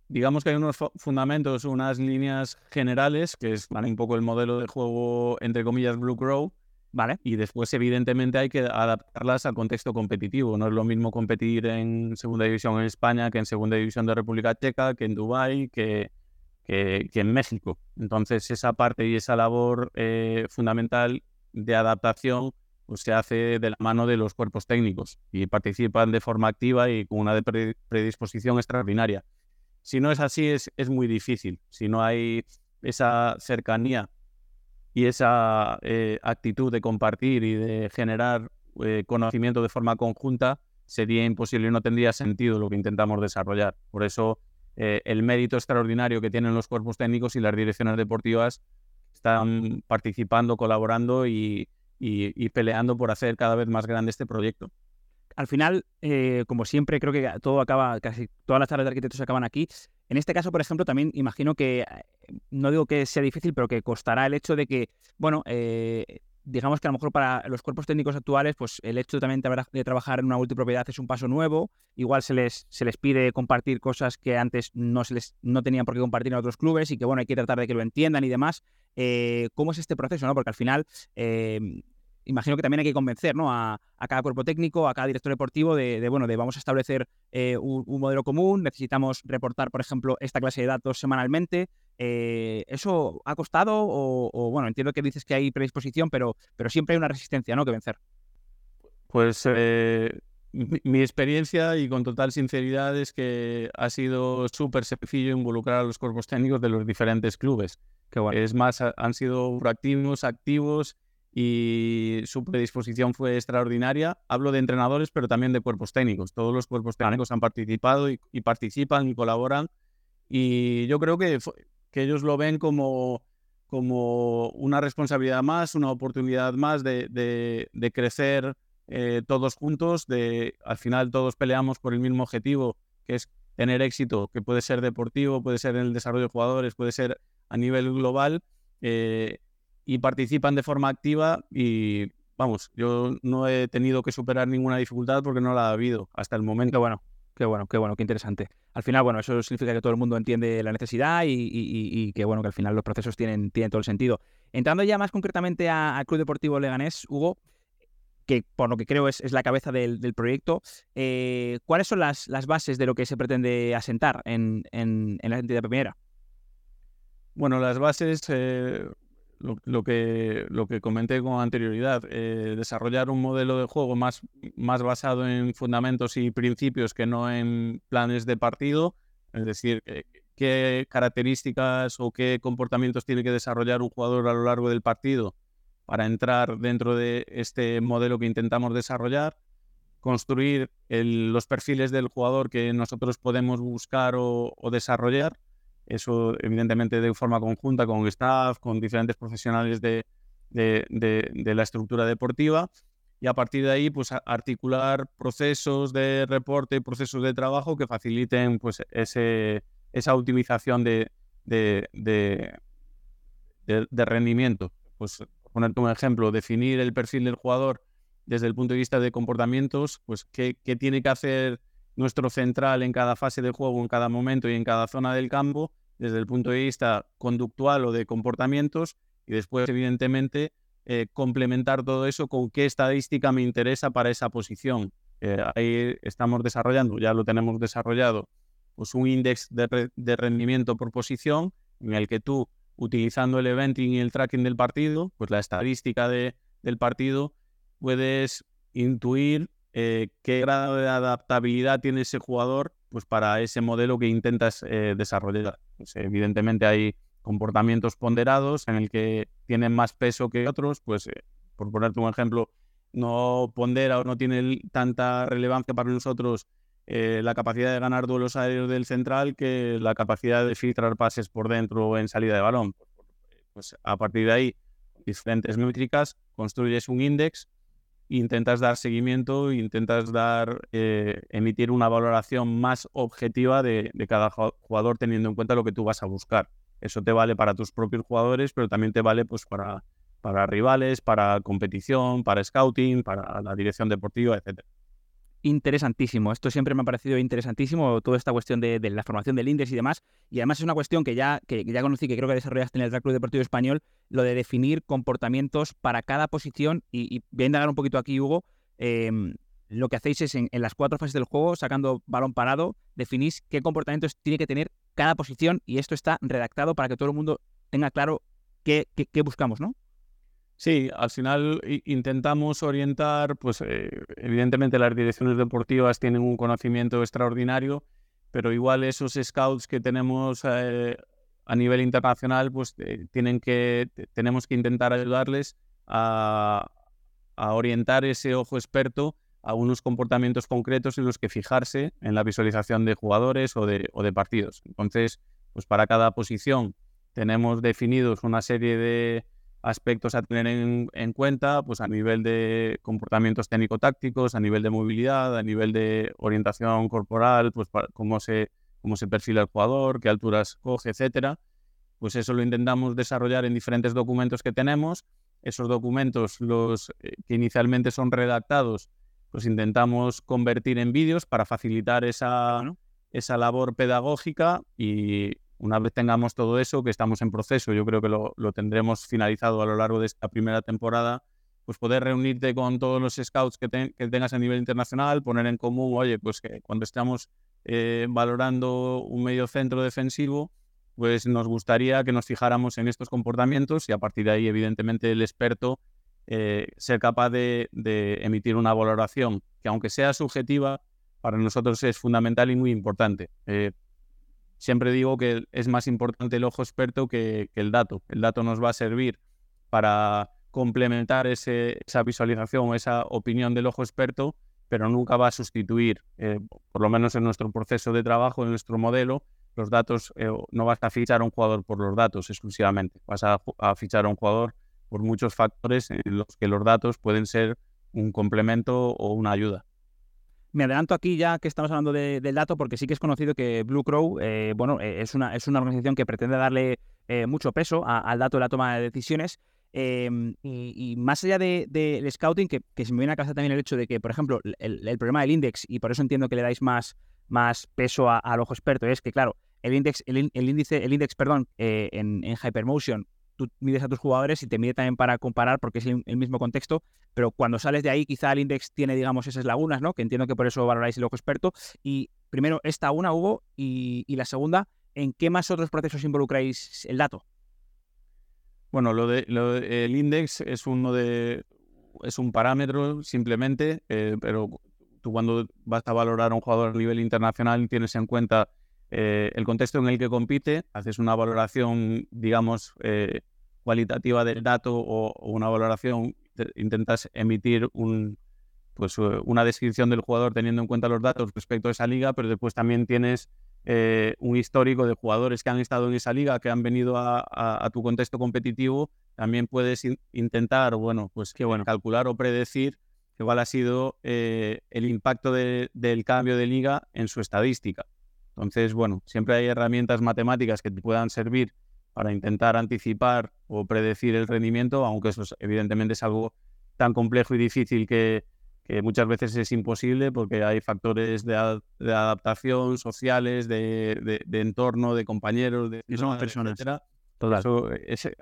Digamos que hay unos fundamentos, unas líneas generales, que es un poco el modelo de juego, entre comillas, Blue Crow, Vale. Y después, evidentemente, hay que adaptarlas al contexto competitivo. No es lo mismo competir en segunda división en España que en segunda división de República Checa, que en Dubái, que, que, en México. Entonces, esa parte y esa labor eh, fundamental de adaptación pues, se hace de la mano de los cuerpos técnicos y participan de forma activa y con una predisposición extraordinaria. Si no es así, es, es muy difícil. Si no hay esa cercanía y esa eh, actitud de compartir y de generar eh, conocimiento de forma conjunta sería imposible y no tendría sentido lo que intentamos desarrollar. Por eso eh, el mérito extraordinario que tienen los cuerpos técnicos y las direcciones deportivas están participando, colaborando y, peleando por hacer cada vez más grande este proyecto. Al final, eh, como siempre, creo que todo acaba, casi todas las charlas de arquitectos acaban aquí. En este caso, por ejemplo, también imagino que, eh, no digo que sea difícil, pero que costará el hecho de que, bueno, eh, digamos que a lo mejor para los cuerpos técnicos actuales, pues el hecho también de, trabajar en una multipropiedad es un paso nuevo. Igual se les, se les pide compartir cosas que antes no, se les, no tenían por qué compartir en otros clubes y que, bueno, hay que tratar de que lo entiendan y demás. ¿Cómo es este proceso? ¿no? Porque al final imagino que también hay que convencer ¿no? a, cada cuerpo técnico, a cada director deportivo de, bueno, de vamos a establecer eh, un, modelo común, necesitamos reportar, por ejemplo, esta clase de datos semanalmente. Eh, ¿Eso ha costado o, bueno, entiendo que dices que hay predisposición, pero, pero siempre hay una resistencia ¿no? que vencer? Pues eh, mi, experiencia y con total sinceridad es que ha sido súper sencillo involucrar a los cuerpos técnicos de los diferentes clubes. que Es más, han sido proactivos, activos y su predisposición fue extraordinaria. Hablo de entrenadores, pero también de cuerpos técnicos. Todos los cuerpos técnicos han participado y, participan y colaboran. Y yo creo que, que ellos lo ven como, como una responsabilidad más, una oportunidad más de, de, crecer eh, todos juntos. De, al final todos peleamos por el mismo objetivo, que es tener éxito, que puede ser deportivo, puede ser en el desarrollo de jugadores, puede ser a nivel global. Eh, y participan de forma activa y vamos, yo no he tenido que superar ninguna dificultad porque no la ha habido hasta el momento. Qué bueno, qué bueno, qué bueno, qué interesante. Al final, bueno, eso significa que todo el mundo entiende la necesidad y, que bueno, que al final los procesos tienen, tienen todo el sentido. Entrando ya más concretamente al Club Deportivo Leganés, Hugo, que por lo que creo es, la cabeza del, proyecto, eh, ¿cuáles son las, las, bases de lo que se pretende asentar en, en, la entidad primera? Bueno, las bases, eh, lo, que, lo que comenté con anterioridad, eh, desarrollar un modelo de juego más, más basado en fundamentos y principios que no en planes de partido, es decir, qué características o qué comportamientos tiene que desarrollar un jugador a lo largo del partido para entrar dentro de este modelo que intentamos desarrollar, construir los perfiles del jugador que nosotros podemos buscar o desarrollar eso, evidentemente, de forma conjunta con staff, con diferentes profesionales de, de, la estructura deportiva. Y a partir de ahí, pues articular procesos de reporte procesos de trabajo que faciliten pues, ese, esa optimización de, de, de, rendimiento. Pues, ponerte un ejemplo, definir el perfil del jugador desde el punto de vista de comportamientos, pues qué, qué tiene que hacer nuestro central en cada fase de juego, en cada momento y en cada zona del campo, desde el punto de vista conductual o de comportamientos, y después, evidentemente, eh, complementar todo eso con qué estadística me interesa para esa posición. Eh, ahí estamos desarrollando, ya lo tenemos desarrollado, pues un índice de, rendimiento por posición en el que tú, utilizando el eventing y el tracking del partido, pues la estadística de, del partido, puedes intuir eh, qué grado de adaptabilidad tiene ese jugador pues, para ese modelo que intentas desarrollar. Pues, evidentemente hay comportamientos ponderados en el que tienen más peso que otros, pues eh, por ponerte un ejemplo, no pondera o no tiene tanta relevancia para nosotros la capacidad de ganar duelos aéreos del central que la capacidad de filtrar pases por dentro en salida de balón. Pues a partir de ahí, diferentes métricas, construyes un índice intentas dar seguimiento, intentas dar, eh, emitir una valoración más objetiva de, cada jugador teniendo en cuenta lo que tú vas a buscar. Eso te vale para tus propios jugadores, pero también te vale pues, para, para rivales, para competición, para scouting, para la dirección deportiva, etc interesantísimo. Esto siempre me ha parecido interesantísimo, toda esta cuestión de, la formación del índice y demás. Y además es una cuestión que ya, que ya conocí, que creo que desarrollaste en el Club Deportivo Español, lo de definir comportamientos para cada posición. Y, voy a indagar un poquito aquí, Hugo. Em, lo que hacéis es en, las cuatro fases del juego, sacando balón parado, definís qué comportamientos tiene que tener cada posición y esto está redactado para que todo el mundo tenga claro qué, qué buscamos, ¿no? Sí, al final intentamos orientar, pues eh, evidentemente las direcciones deportivas tienen un conocimiento extraordinario, pero igual esos scouts que tenemos eh, a nivel internacional, pues eh, tienen que, tenemos que intentar ayudarles a, orientar ese ojo experto a unos comportamientos concretos en los que fijarse en la visualización de jugadores o de, o de partidos. Entonces, pues para cada posición tenemos definidos una serie de aspectos a tener en, cuenta, pues a nivel de comportamientos técnico-tácticos, a nivel de movilidad, a nivel de orientación corporal, pues cómo se, cómo se perfila el jugador, qué alturas coge, etcétera. Pues eso lo intentamos desarrollar en diferentes documentos que tenemos. Esos documentos, los eh, que inicialmente son redactados, pues intentamos convertir en vídeos para facilitar esa, esa labor pedagógica y una vez tengamos todo eso, que estamos en proceso, yo creo que lo, tendremos finalizado a lo largo de esta primera temporada, pues poder reunirte con todos los scouts que, tengas a nivel internacional, poner en común, oye, pues que cuando estamos eh, valorando un medio centro defensivo, pues nos gustaría que nos fijáramos en estos comportamientos y a partir de ahí, evidentemente, el experto eh, ser capaz de, emitir una valoración que, aunque sea subjetiva, para nosotros es fundamental y muy importante. Eh, siempre digo que es más importante el ojo experto que, el dato. El dato nos va a servir para complementar esa visualización o esa opinión del ojo experto, pero nunca va a sustituir, eh, por lo menos en nuestro proceso de trabajo, en nuestro modelo, los datos, eh, no vas a fichar a un jugador por los datos exclusivamente, vas a fichar a un jugador por muchos factores en los que los datos pueden ser un complemento o una ayuda. Me adelanto aquí ya que estamos hablando del dato porque sí que es conocido que Blue Crow, eh, bueno, eh, es una, es una organización que pretende darle eh, mucho peso al dato de la toma de decisiones. Em, y, más allá del de, scouting, que, se me viene a casa también el hecho de que, por ejemplo, el, problema del index, y por eso entiendo que le dais más, más peso al ojo experto, es que, claro, el index, el, índice, el index, perdón, en Hypermotion tú mides a tus jugadores y te mide también para comparar porque es el, mismo contexto, pero cuando sales de ahí quizá el index tiene, digamos, esas lagunas, ¿no? Que entiendo que por eso valoráis el ojo experto. Y primero, esta una hubo y, la segunda, ¿en qué más otros procesos involucráis el dato? Bueno, lo de, el index es uno de es un parámetro simplemente, eh, pero tú cuando vas a valorar a un jugador a nivel internacional tienes en cuenta eh, el contexto en el que compite, haces una valoración, digamos, eh, cualitativa del dato o, una valoración, intentas emitir un, pues, eh, una descripción del jugador teniendo en cuenta los datos respecto a esa liga, pero después también tienes un histórico de jugadores que han estado en esa liga, que han venido a, tu contexto competitivo. También puedes intentar, bueno, pues bueno. calcular o predecir cuál ha sido el impacto del cambio de liga en su estadística. Entonces, bueno, siempre hay herramientas matemáticas que te puedan servir para intentar anticipar o predecir el rendimiento, aunque eso evidentemente es algo tan complejo y difícil que, muchas veces es imposible porque hay factores de, adaptación sociales, de, entorno, de compañeros, de y son personas.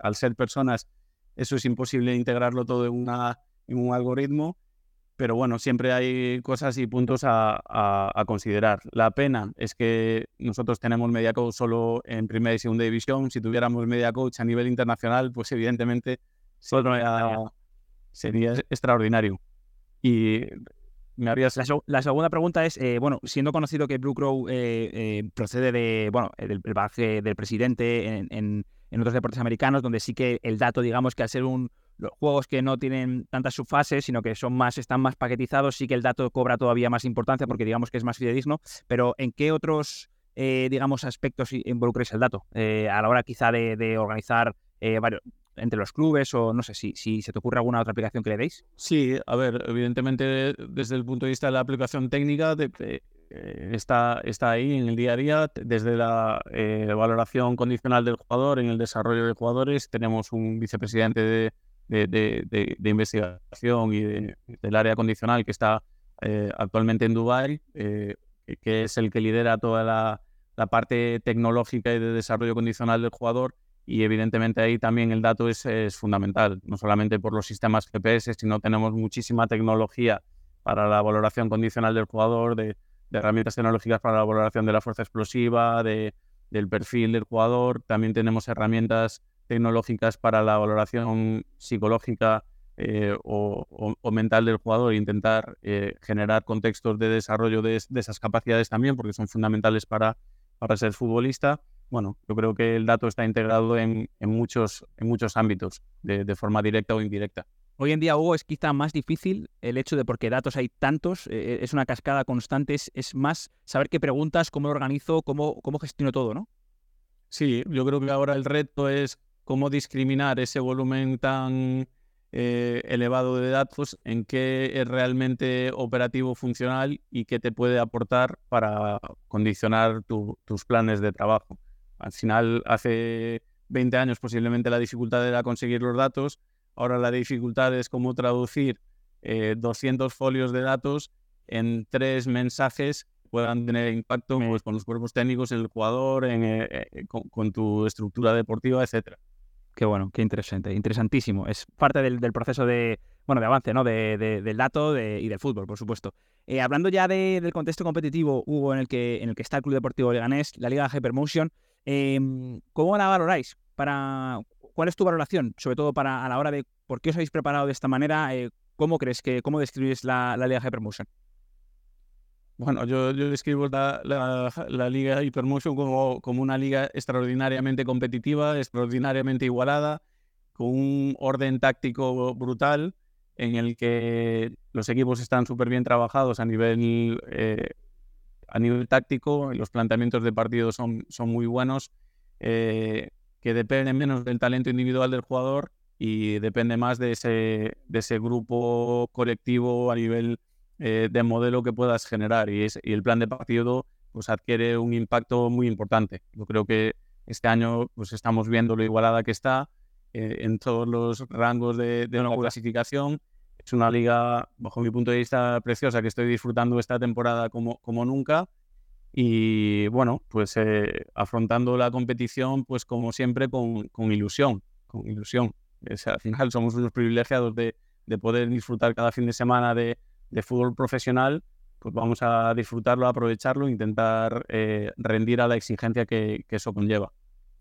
al ser personas, eso es imposible integrarlo todo en, una, en un algoritmo pero bueno, siempre hay cosas y puntos a, considerar. La pena es que nosotros tenemos media coach solo en primera y segunda división. Si tuviéramos media coach a nivel internacional, pues evidentemente sería, extraordinario. Y me habrías... La, segunda pregunta es, eh, bueno, siendo conocido que Blue Crow eh, eh, procede de, bueno, del, bagaje del presidente en, en, en otros deportes americanos, donde sí que el dato, digamos que al ser un los juegos que no tienen tantas subfases, sino que son más, están más paquetizados, sí que el dato cobra todavía más importancia porque digamos que es más fidedigno, pero ¿en qué otros, eh, digamos, aspectos involucráis el dato? Eh, a la hora quizá de, organizar eh, varios, entre los clubes o no sé si, si se te ocurre alguna otra aplicación que le deis. Sí, a ver, evidentemente desde el punto de vista de la aplicación técnica está, está ahí en el día a día, desde la valoración condicional del jugador, en el desarrollo de jugadores, tenemos un vicepresidente de de, investigación y del área condicional que está eh, actualmente en Dubái, eh, que es el que lidera toda la, parte tecnológica y de desarrollo condicional del jugador. Y evidentemente ahí también el dato es, fundamental, no solamente por los sistemas GPS, sino tenemos muchísima tecnología para la valoración condicional del jugador, de, herramientas tecnológicas para la valoración de la fuerza explosiva, de, del perfil del jugador. También tenemos herramientas tecnológicas para la valoración psicológica eh, o, mental del jugador e intentar eh, generar contextos de desarrollo de, esas capacidades también, porque son fundamentales para, para ser futbolista. Bueno, yo creo que el dato está integrado en, muchos, en muchos ámbitos, de, forma directa o indirecta. Hoy en día, Hugo, es quizá más difícil el hecho de porque datos hay tantos, eh, es una cascada constante, es, es, más saber qué preguntas, cómo organizo, cómo, cómo gestiono todo, ¿no? Sí, yo creo que ahora el reto es cómo discriminar ese volumen tan eh, elevado de datos en qué es realmente operativo funcional y qué te puede aportar para condicionar tus planes de trabajo. Al final, hace 20 años posiblemente la dificultad era conseguir los datos, ahora la dificultad es cómo traducir 200 eh, folios de datos en tres mensajes que puedan tener impacto pues, con los cuerpos técnicos, en el jugador, en, eh, con, tu estructura deportiva, etcétera. Qué bueno, qué interesante, interesantísimo. Es parte del, proceso de, bueno, de avance, ¿no? De, del dato y del fútbol, por supuesto. Eh, hablando ya del contexto competitivo, Hugo, en el que en el que está el Club Deportivo Leganés, la Liga Hypermotion, eh, ¿cómo la valoráis? Para, ¿Cuál es tu valoración, sobre todo para a la hora de por qué os habéis preparado de esta manera? Eh, ¿Cómo crees que, cómo describís la, la Liga Hypermotion? Bueno, yo, yo describo la, la, Liga Hypermotion como, como una liga extraordinariamente competitiva, extraordinariamente igualada, con un orden táctico brutal en el que los equipos están súper bien trabajados a nivel, eh, a nivel táctico, los planteamientos de partido son, son muy buenos, eh, que dependen menos del talento individual del jugador y depende más de ese, de ese grupo colectivo a nivel eh, de modelo que puedas generar y, es, y el plan de partido pues adquiere un impacto muy importante. Yo creo que este año pues estamos viendo lo igualada que está eh, en todos los rangos de, de una clasificación. Es una liga, bajo mi punto de vista, preciosa que estoy disfrutando esta temporada como, como nunca. Y bueno, pues eh, afrontando la competición, pues como siempre, con, con ilusión, con ilusión. al final somos unos privilegiados de, de poder disfrutar cada fin de semana de, de fútbol profesional, pues vamos a disfrutarlo, aprovecharlo, intentar eh, rendir a la exigencia que, eso conlleva.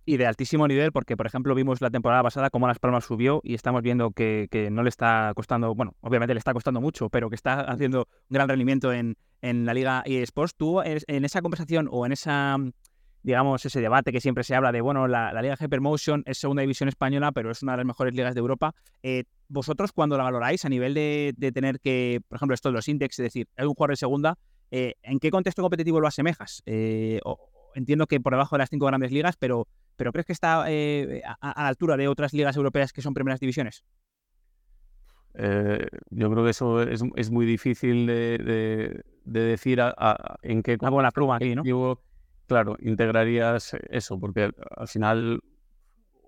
Y de altísimo nivel, porque por ejemplo vimos la temporada pasada cómo Las Palmas subió y estamos viendo que, no le está costando, bueno, obviamente le está costando mucho, pero que está haciendo un gran rendimiento en, en la Liga eSports. ¿Tú en esa conversación o en esa digamos, ese debate que siempre se habla de, bueno, la, Liga Hypermotion es segunda división española, pero es una de las mejores ligas de Europa. Eh, vosotros, cuando la valoráis a nivel de, tener que, por ejemplo, esto de los index, es decir, hay un jugador de segunda, eh, ¿en qué contexto competitivo lo asemejas? Eh, entiendo que por debajo de las cinco grandes ligas, pero, pero ¿crees que está a, la altura de otras ligas europeas que son primeras divisiones? yo creo que eso es, muy difícil de, decir en qué... Una buena pluma aquí, ¿no? Claro, integrarías eso, porque al final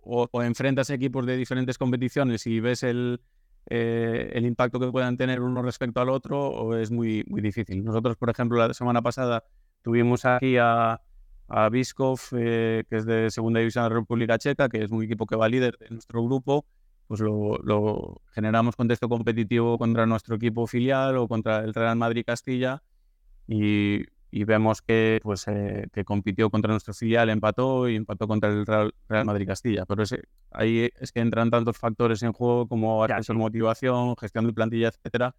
o, enfrentas equipos de diferentes competiciones y ves el, eh, el impacto que puedan tener uno respecto al otro, o es muy, muy difícil. Nosotros, por ejemplo, la semana pasada tuvimos aquí a, a eh, que es de Segunda División de la República Checa, que es un equipo que va líder de nuestro grupo, pues lo, lo, generamos contexto competitivo contra nuestro equipo filial o contra el Real Madrid Castilla y y vemos que, pues, eh, que compitió contra nuestro filial, empató y empató contra el Real, Madrid Castilla. Pero ese, ahí es que entran tantos factores en juego como acceso motivación, gestión de plantilla, etcétera.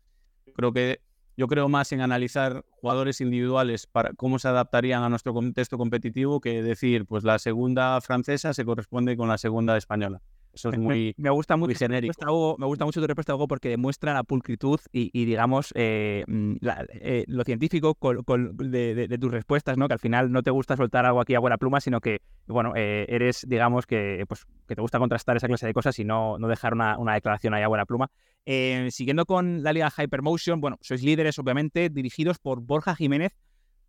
Creo que yo creo más en analizar jugadores individuales para cómo se adaptarían a nuestro contexto competitivo que decir, pues la segunda francesa se corresponde con la segunda española. Eso es muy, me, gusta mucho genérico. me gusta mucho tu respuesta, Hugo, porque demuestra la pulcritud y, digamos, eh, mm, eh, lo científico de, tus respuestas, ¿no? Que al final no te gusta soltar algo aquí a buena pluma, sino que, bueno, eh, eres, digamos, que, pues, que te gusta contrastar esa clase de cosas y no, no dejar una, una declaración ahí a buena pluma. siguiendo con la liga Hypermotion, bueno, sois líderes, obviamente, dirigidos por Borja Jiménez.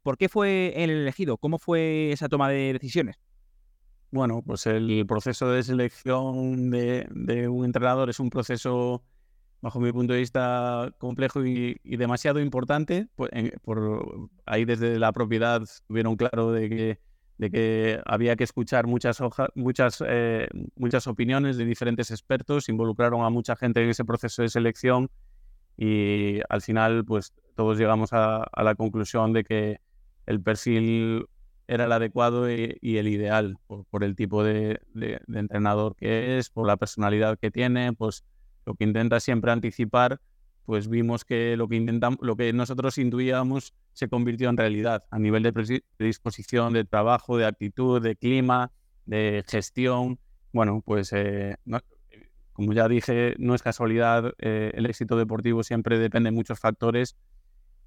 ¿Por qué fue el elegido? ¿Cómo fue esa toma de decisiones? Bueno, pues el proceso de selección de, un entrenador es un proceso, bajo mi punto de vista, complejo y, demasiado importante. Pues, por, ahí desde la propiedad tuvieron claro de que, de que había que escuchar muchas, muchas, eh, muchas opiniones de diferentes expertos, involucraron a mucha gente en ese proceso de selección y al final pues todos llegamos a la conclusión de que el perfil era el adecuado y, el ideal por, el tipo de, entrenador que es, por la personalidad que tiene, pues lo que intenta siempre anticipar, pues vimos que lo que intentamos, lo que nosotros intuíamos se convirtió en realidad a nivel de predisposición, de trabajo, de actitud, de clima, de gestión. Bueno, pues eh, como ya dije, no es casualidad, eh, el éxito deportivo siempre depende de muchos factores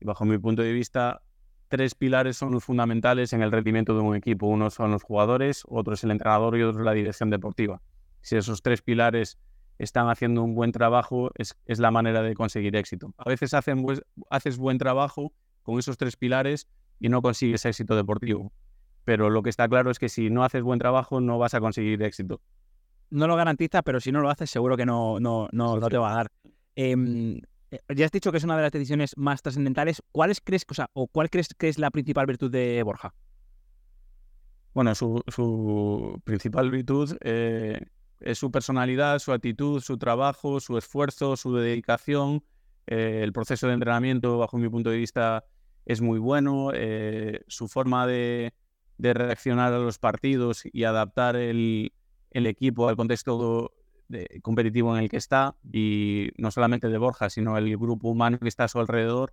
y bajo mi punto de vista tres pilares son los fundamentales en el rendimiento de un equipo. Uno son los jugadores, otro es el entrenador y otro es la dirección deportiva. Si esos tres pilares están haciendo un buen trabajo, es, la manera de conseguir éxito. A veces hacen, haces buen trabajo con esos tres pilares y no consigues éxito deportivo. Pero lo que está claro es que si no haces buen trabajo, no vas a conseguir éxito. No lo garantiza, pero si no lo haces, seguro que no, no, no, te va a dar. Em, eh, ya has dicho que es una de las decisiones más trascendentales. ¿Cuáles crees, o, cuál crees que es la principal virtud de Borja? Bueno, su, su principal virtud eh, es su personalidad, su actitud, su trabajo, su esfuerzo, su dedicación. Eh, el proceso de entrenamiento, bajo mi punto de vista, es muy bueno. Eh, su forma de, reaccionar a los partidos y adaptar el, equipo al contexto competitivo en el que está, y no solamente de Borja, sino el grupo humano que está a su alrededor,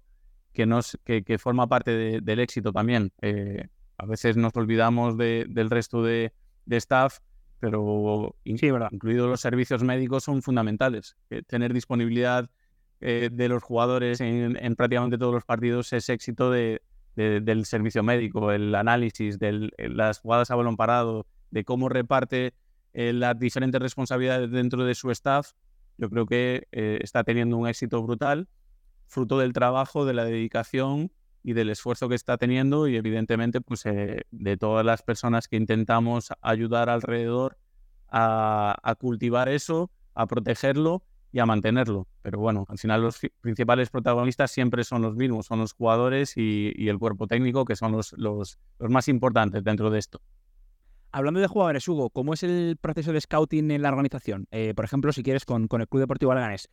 que, nos, que, forma parte del éxito también. A veces nos olvidamos del resto de, staff, pero incluidos los servicios médicos son fundamentales. tener disponibilidad eh, de los jugadores en, prácticamente todos los partidos es éxito del servicio médico, el análisis de las jugadas a balón parado, de cómo reparte eh, las diferentes responsabilidades dentro de su staff. Yo creo que eh, está teniendo un éxito brutal, fruto del trabajo, de la dedicación y del esfuerzo que está teniendo y evidentemente pues eh, de todas las personas que intentamos ayudar alrededor a, cultivar eso, a protegerlo y a mantenerlo. Pero bueno, al final los principales protagonistas siempre son los mismos, son los jugadores y, el cuerpo técnico que son los, los, más importantes dentro de esto. Hablando de jugadores, Hugo, ¿cómo es el proceso de scouting en la organización? Eh, por ejemplo, si quieres, con, con el Club Deportivo Alganés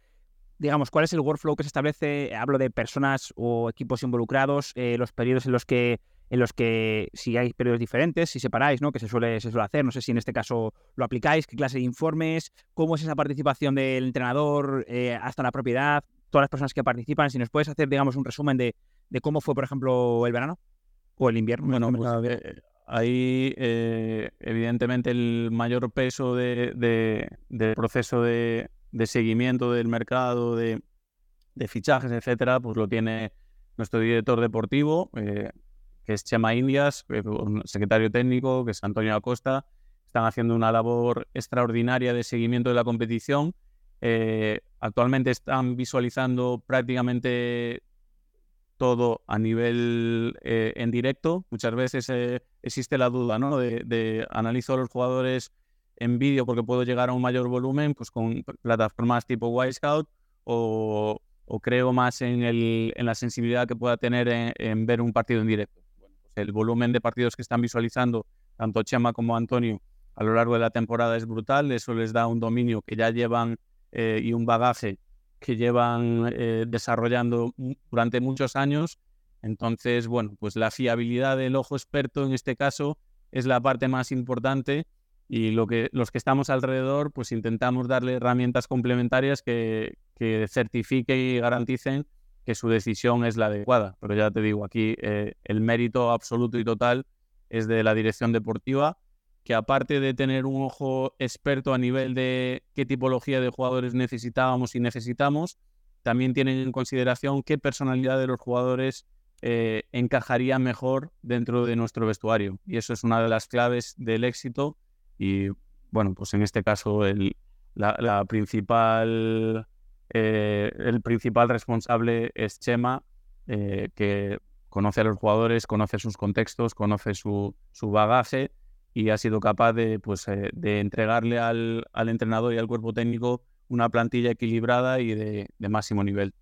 digamos, cuál es el workflow que se establece, hablo de personas o equipos involucrados, eh, los periodos en los que en los que si hay periodos diferentes, si separáis, ¿no? Que se suele, se suele hacer, no sé si en este caso lo aplicáis, qué clase de informes, cómo es esa participación del entrenador eh, hasta la propiedad, todas las personas que participan, si nos puedes hacer, digamos, un resumen de, de cómo fue, por ejemplo, el verano o el invierno. Bueno, pues, eh, ahí evidentemente el mayor peso de, del proceso de, seguimiento del mercado, de, fichajes, etcétera, pues lo tiene nuestro director deportivo, eh, que es Chema Indias, un secretario técnico, que es Antonio Acosta. Están haciendo una labor extraordinaria de seguimiento de la competición. Eh, actualmente están visualizando prácticamente todo a nivel eh, en directo. Muchas veces existe la duda ¿no? de, de analizo a los jugadores en vídeo porque puedo llegar a un mayor volumen, pues con plataformas tipo Wisecout o, o creo más en, el, la sensibilidad que pueda tener en, ver un partido en directo. Pues el volumen de partidos que están visualizando tanto Chema como Antonio a lo largo de la temporada es brutal, eso les da un dominio que ya llevan eh, y un bagaje que llevan eh, desarrollando durante muchos años. Entonces, bueno, pues la fiabilidad del ojo experto en este caso es la parte más importante y lo que, los que estamos alrededor, pues intentamos darle herramientas complementarias que, que certifiquen y garanticen que su decisión es la adecuada. Pero ya te digo, aquí eh, el mérito absoluto y total es de la dirección deportiva, que aparte de tener un ojo experto a nivel de qué tipología de jugadores necesitábamos y necesitamos, también tienen en consideración qué personalidad de los jugadores eh, encajaría mejor dentro de nuestro vestuario. Y eso es una de las claves del éxito y bueno, pues en este caso el, la, principal, eh, el principal responsable es Chema, eh, que conoce a los jugadores, conoce sus contextos, conoce su, su bagaje y ha sido capaz de, pues, eh, de entregarle al, al, entrenador y al cuerpo técnico una plantilla equilibrada y de, de máximo nivel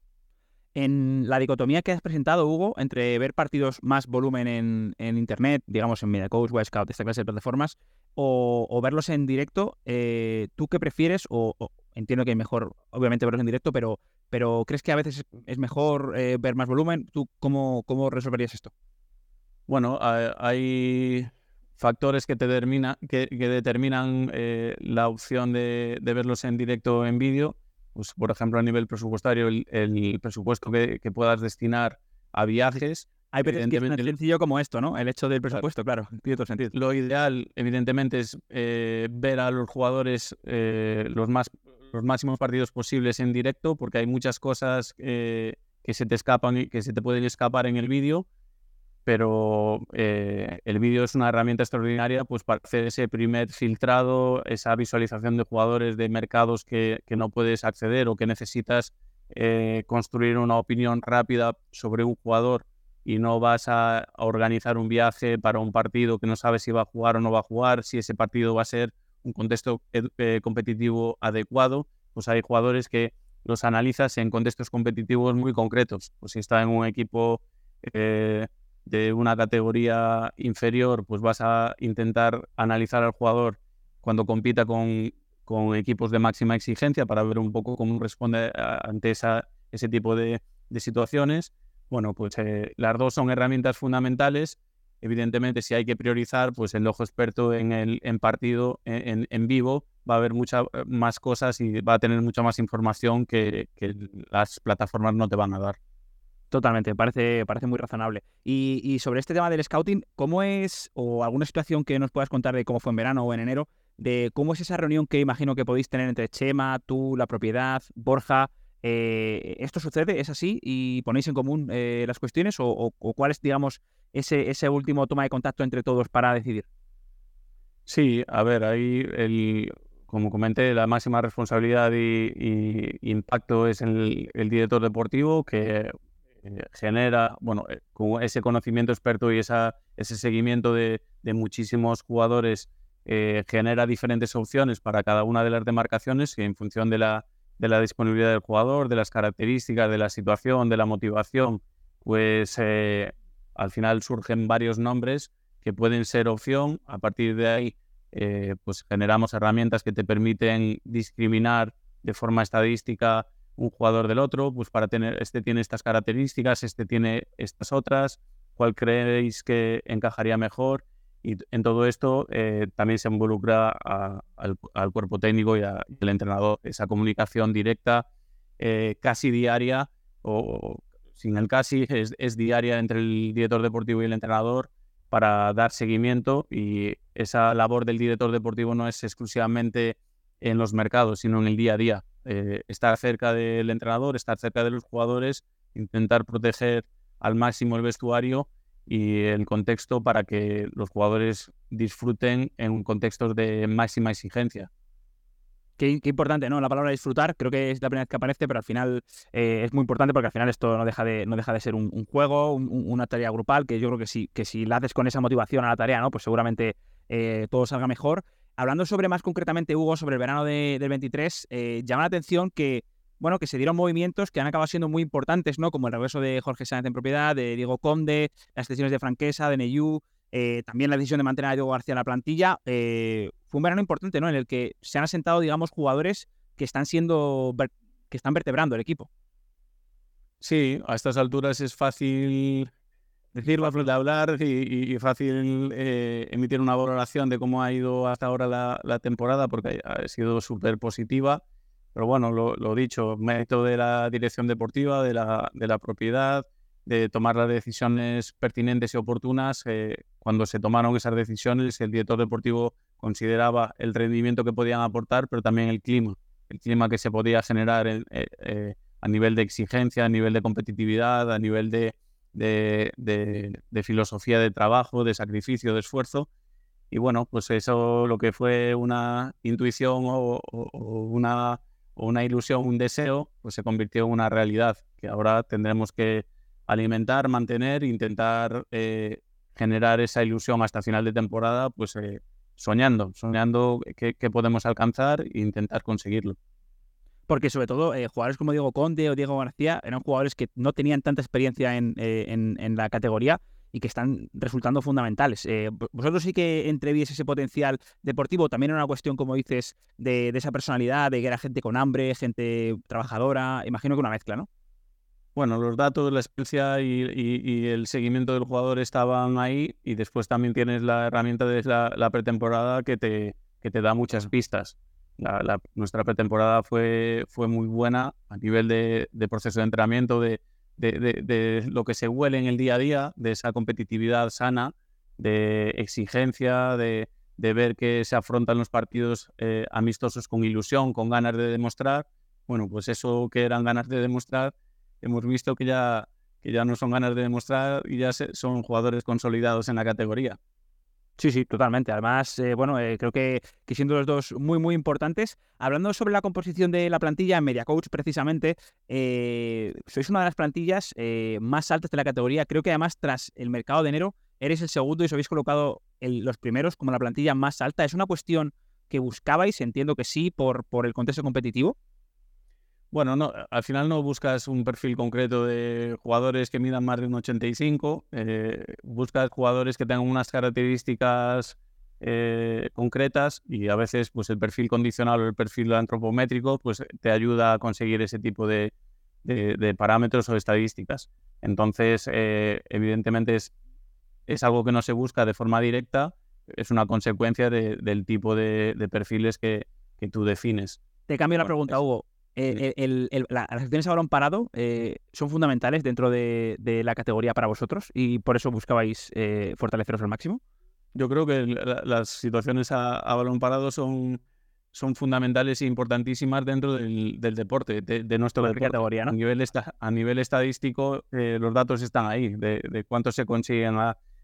en la dicotomía que has presentado, Hugo, entre ver partidos más volumen en, en Internet, digamos en MediaCoach, Scout, esta clase de plataformas, o, verlos en directo, eh, ¿tú qué prefieres? O, entiendo que es mejor, obviamente, verlos en directo, pero, pero ¿crees que a veces es mejor eh, ver más volumen? ¿Tú cómo, cómo resolverías esto? Bueno, hay factores que, te que, que determinan eh, la opción de, de verlos en directo en vídeo pues, por ejemplo, a nivel presupuestario, el, presupuesto que, puedas destinar a viajes. Hay es tan sencillo como esto, ¿no? El hecho del presupuesto, claro, tiene todo sentido. Lo ideal, evidentemente, es eh, ver a los jugadores eh, los, más, los máximos partidos posibles en directo, porque hay muchas cosas eh, que se te escapan y que se te pueden escapar en el vídeo. Pero eh, el vídeo es una herramienta extraordinaria pues, para hacer ese primer filtrado, esa visualización de jugadores de mercados que, no puedes acceder o que necesitas eh, construir una opinión rápida sobre un jugador y no vas a, organizar un viaje para un partido que no sabes si va a jugar o no va a jugar, si ese partido va a ser un contexto eh, competitivo adecuado, pues hay jugadores que los analizas en contextos competitivos muy concretos. Pues si está en un equipo de una categoría inferior, pues vas a intentar analizar al jugador cuando compita con, equipos de máxima exigencia para ver un poco cómo responde ante ese tipo de, situaciones. Bueno, pues eh, las dos son herramientas fundamentales. Evidentemente, si hay que priorizar, pues el ojo experto en el partido, en, vivo, va a haber muchas más cosas y va a tener mucha más información que, que las plataformas no te van a dar. Totalmente, parece, parece muy razonable. Y, sobre este tema del scouting, ¿cómo es, o alguna situación que nos puedas contar de cómo fue en verano o en enero, de cómo es esa reunión que imagino que podéis tener entre Chema, tú, la propiedad, Borja? Eh, ¿Esto sucede? ¿Es así? ¿Y ponéis en común eh, las cuestiones? O, cuál es, digamos, ese, ese último toma de contacto entre todos para decidir? Sí, a ver, ahí el, como comenté, la máxima responsabilidad y, impacto es el, el, director deportivo, que genera, bueno, eh, con ese conocimiento experto y esa, ese seguimiento de, muchísimos jugadores, eh, genera diferentes opciones para cada una de las demarcaciones en función de la, de la disponibilidad del jugador, de las características, de la situación, de la motivación, pues al final surgen varios nombres que pueden ser opción. A partir de ahí, pues generamos herramientas que te permiten discriminar de forma estadística un jugador del otro, pues para tener, este tiene estas características, este tiene estas otras, cuál creéis que encajaría mejor. Y en todo esto eh, también se involucra al, cuerpo técnico y, al entrenador, esa comunicación directa, eh, casi diaria, o sin el casi, es, es diaria entre el director deportivo y el entrenador para dar seguimiento y esa labor del director deportivo no es exclusivamente en los mercados, sino en el día a día. Eh, estar cerca del entrenador, estar cerca de los jugadores, intentar proteger al máximo el vestuario y el contexto para que los jugadores disfruten en contextos de máxima exigencia. Qué, importante, ¿no? La palabra disfrutar, creo que es la primera vez que aparece, pero al final eh, es muy importante porque al final esto no deja de, no deja de ser un, juego, una tarea grupal, que yo creo que si, que si la haces con esa motivación a la tarea, ¿no? Pues seguramente eh, todo salga mejor. Hablando sobre más concretamente, Hugo, sobre el verano del 23, eh, llama la atención que, bueno, que se dieron movimientos que han acabado siendo muy importantes, ¿no? Como el regreso de Jorge Sáenz en propiedad, de Diego Conde, las decisiones de Franquesa, de Neyú, eh, también la decisión de mantener a Diego García en la plantilla. Eh, fue un verano importante, ¿no? En el que se han asentado, digamos, jugadores que están siendo, que están vertebrando el equipo. Sí, a estas alturas es fácil decirlo, de hablar y, fácil eh, emitir una valoración de cómo ha ido hasta ahora la, temporada, porque ha sido súper positiva. Pero bueno, lo, dicho, mérito de la dirección deportiva, de la, de la propiedad, de tomar las decisiones pertinentes y oportunas. Eh, cuando se tomaron esas decisiones, el director deportivo consideraba el rendimiento que podían aportar, pero también el clima, el clima que se podía generar eh, a nivel de exigencia, a nivel de competitividad, a nivel de, de, filosofía de trabajo, de sacrificio, de esfuerzo. Y bueno, pues eso lo que fue una intuición o, una, una ilusión, un deseo, pues se convirtió en una realidad que ahora tendremos que alimentar, mantener, intentar eh, generar esa ilusión hasta final de temporada, pues eh, soñando, soñando qué podemos alcanzar e intentar conseguirlo porque sobre todo eh, jugadores como Diego Conde o Diego García eran jugadores que no tenían tanta experiencia en, eh, la categoría y que están resultando fundamentales. Eh, vosotros sí que entrevíes ese potencial deportivo, también era una cuestión, como dices, de, esa personalidad, de que era gente con hambre, gente trabajadora, imagino que una mezcla, ¿no? Bueno, los datos, la experiencia y, el seguimiento del jugador estaban ahí y después también tienes la herramienta de la, pretemporada que te, que te da muchas pistas nuestra pretemporada fue, fue muy buena a nivel de, proceso de entrenamiento, de, de, lo que se huele en el día a día, de esa competitividad sana, de exigencia, de, ver que se afrontan los partidos eh, amistosos con ilusión, con ganas de demostrar. Bueno, pues eso que eran ganas de demostrar, hemos visto que ya, que ya no son ganas de demostrar y ya son jugadores consolidados en la categoría. Sí, sí, totalmente. Además, eh, bueno, eh, creo que, siendo los dos muy, muy importantes. Hablando sobre la composición de la plantilla en Media Coach, precisamente, eh, sois una de las plantillas más altas de la categoría. Creo que además, tras el mercado de enero, eres el segundo y os habéis colocado los primeros como la plantilla más alta. ¿Es una cuestión que buscabais? Entiendo que sí, por, por el contexto competitivo. Bueno, no, al final no buscas un perfil concreto de jugadores que midan más de un 85, eh, buscas jugadores que tengan unas características eh, concretas y a veces pues el perfil condicional o el perfil antropométrico pues te ayuda a conseguir ese tipo de, parámetros o estadísticas. Entonces, eh, evidentemente es, es algo que no se busca de forma directa, es una consecuencia del tipo de, perfiles que, que, tú defines. Te cambio la pregunta, Hugo. Eh, las acciones a balón parado eh, son fundamentales dentro de, la categoría para vosotros y por eso buscabais eh, fortaleceros al máximo. Yo creo que las situaciones a, balón parado son, son fundamentales e importantísimas dentro del, deporte, de, nuestra categoría. A, nivel a nivel estadístico, los datos están ahí, de, cuánto se consiguen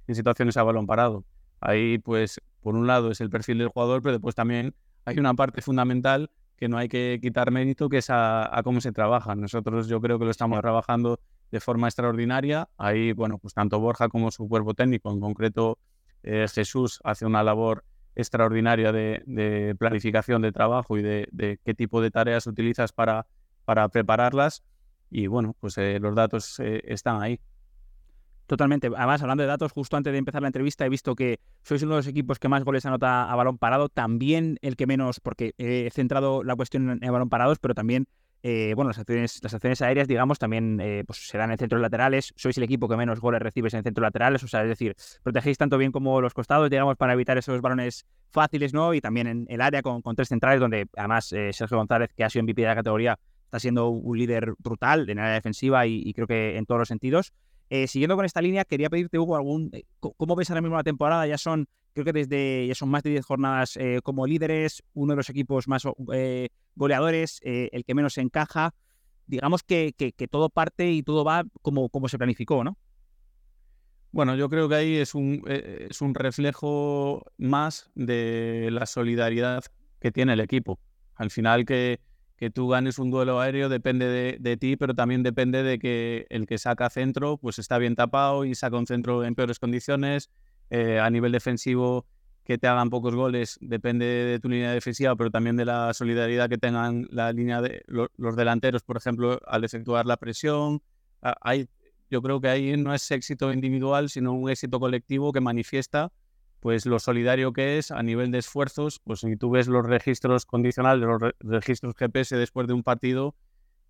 en situaciones a balón parado. Ahí, pues, por un lado es el perfil del jugador, pero después también hay una parte fundamental que no hay que quitar mérito, que es a, cómo se trabaja. Nosotros yo creo que lo estamos trabajando de forma extraordinaria. Ahí, bueno, pues tanto Borja como su cuerpo técnico, en concreto eh, Jesús, hace una labor extraordinaria de, planificación de trabajo y de, qué tipo de tareas utilizas para, para prepararlas. Y bueno, pues eh, los datos eh, están ahí. Totalmente. Además, hablando de datos, justo antes de empezar la entrevista he visto que sois uno de los equipos que más goles anota a balón parado, también el que menos, porque he centrado la cuestión en, balón parados, pero también, eh, bueno, las acciones, las acciones aéreas, digamos, también eh, pues se dan en centros laterales. Sois el equipo que menos goles recibes en centros laterales, o sea, es decir, protegéis tanto bien como los costados, digamos, para evitar esos balones fáciles, ¿no? Y también en el área con, tres centrales, donde además eh, Sergio González, que ha sido MVP de la categoría, está siendo un líder brutal en área defensiva y creo que en todos los sentidos. Eh, siguiendo con esta línea, quería pedirte, Hugo, algún, eh, ¿cómo ves ahora mismo la temporada? Ya son, creo que desde, ya son más de 10 jornadas eh, como líderes, uno de los equipos más goleadores, el que menos encaja. Digamos que, que, todo parte y todo va como, como se planificó, ¿no? Bueno, yo creo que ahí es un, es un reflejo más de la solidaridad que tiene el equipo. Al final que, que tú ganes un duelo aéreo depende de, ti, pero también depende de que el que saca centro pues está bien tapado y saca un centro en peores condiciones. Eh, a nivel defensivo, que te hagan pocos goles depende de tu línea defensiva, pero también de la solidaridad que tengan la línea de los delanteros, por ejemplo, al efectuar la presión. Hay, yo creo que ahí no es éxito individual, sino un éxito colectivo que manifiesta pues lo solidario que es a nivel de esfuerzos, pues si tú ves los registros condicionales, los registros GPS después de un partido,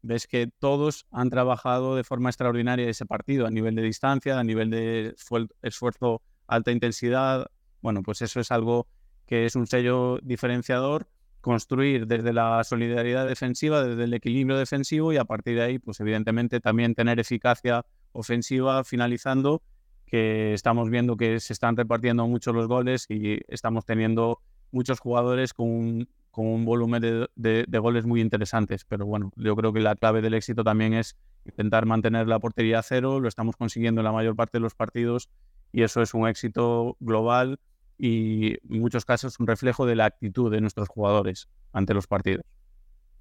ves que todos han trabajado de forma extraordinaria ese partido, a nivel de distancia, a nivel de esfuerzo alta intensidad. Bueno, pues eso es algo que es un sello diferenciador, construir desde la solidaridad defensiva, desde el equilibrio defensivo y a partir de ahí, pues evidentemente también tener eficacia ofensiva finalizando que estamos viendo que se están repartiendo mucho los goles y estamos teniendo muchos jugadores con un, con un volumen de, goles muy interesantes. Pero bueno, yo creo que la clave del éxito también es intentar mantener la portería a cero, lo estamos consiguiendo en la mayor parte de los partidos y eso es un éxito global y en muchos casos un reflejo de la actitud de nuestros jugadores ante los partidos.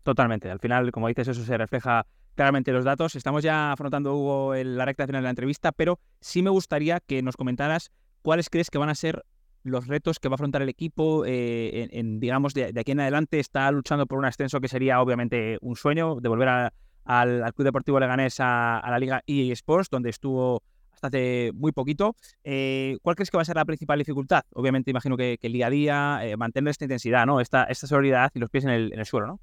Totalmente. Al final, como dices, eso se refleja claramente los datos. Estamos ya afrontando, Hugo, la recta final de la entrevista, pero sí me gustaría que nos comentaras cuáles crees que van a ser los retos que va a afrontar el equipo, eh, en, digamos, de, aquí en adelante está luchando por un ascenso que sería obviamente un sueño, de volver al, Club Deportivo Leganés a, a, la Liga EA Sports, donde estuvo hasta hace muy poquito. Eh, ¿Cuál crees que va a ser la principal dificultad? Obviamente imagino que, el día a día, eh, mantener esta intensidad, ¿no? Esta, esta solidaridad y los pies en el, en el suelo, ¿no?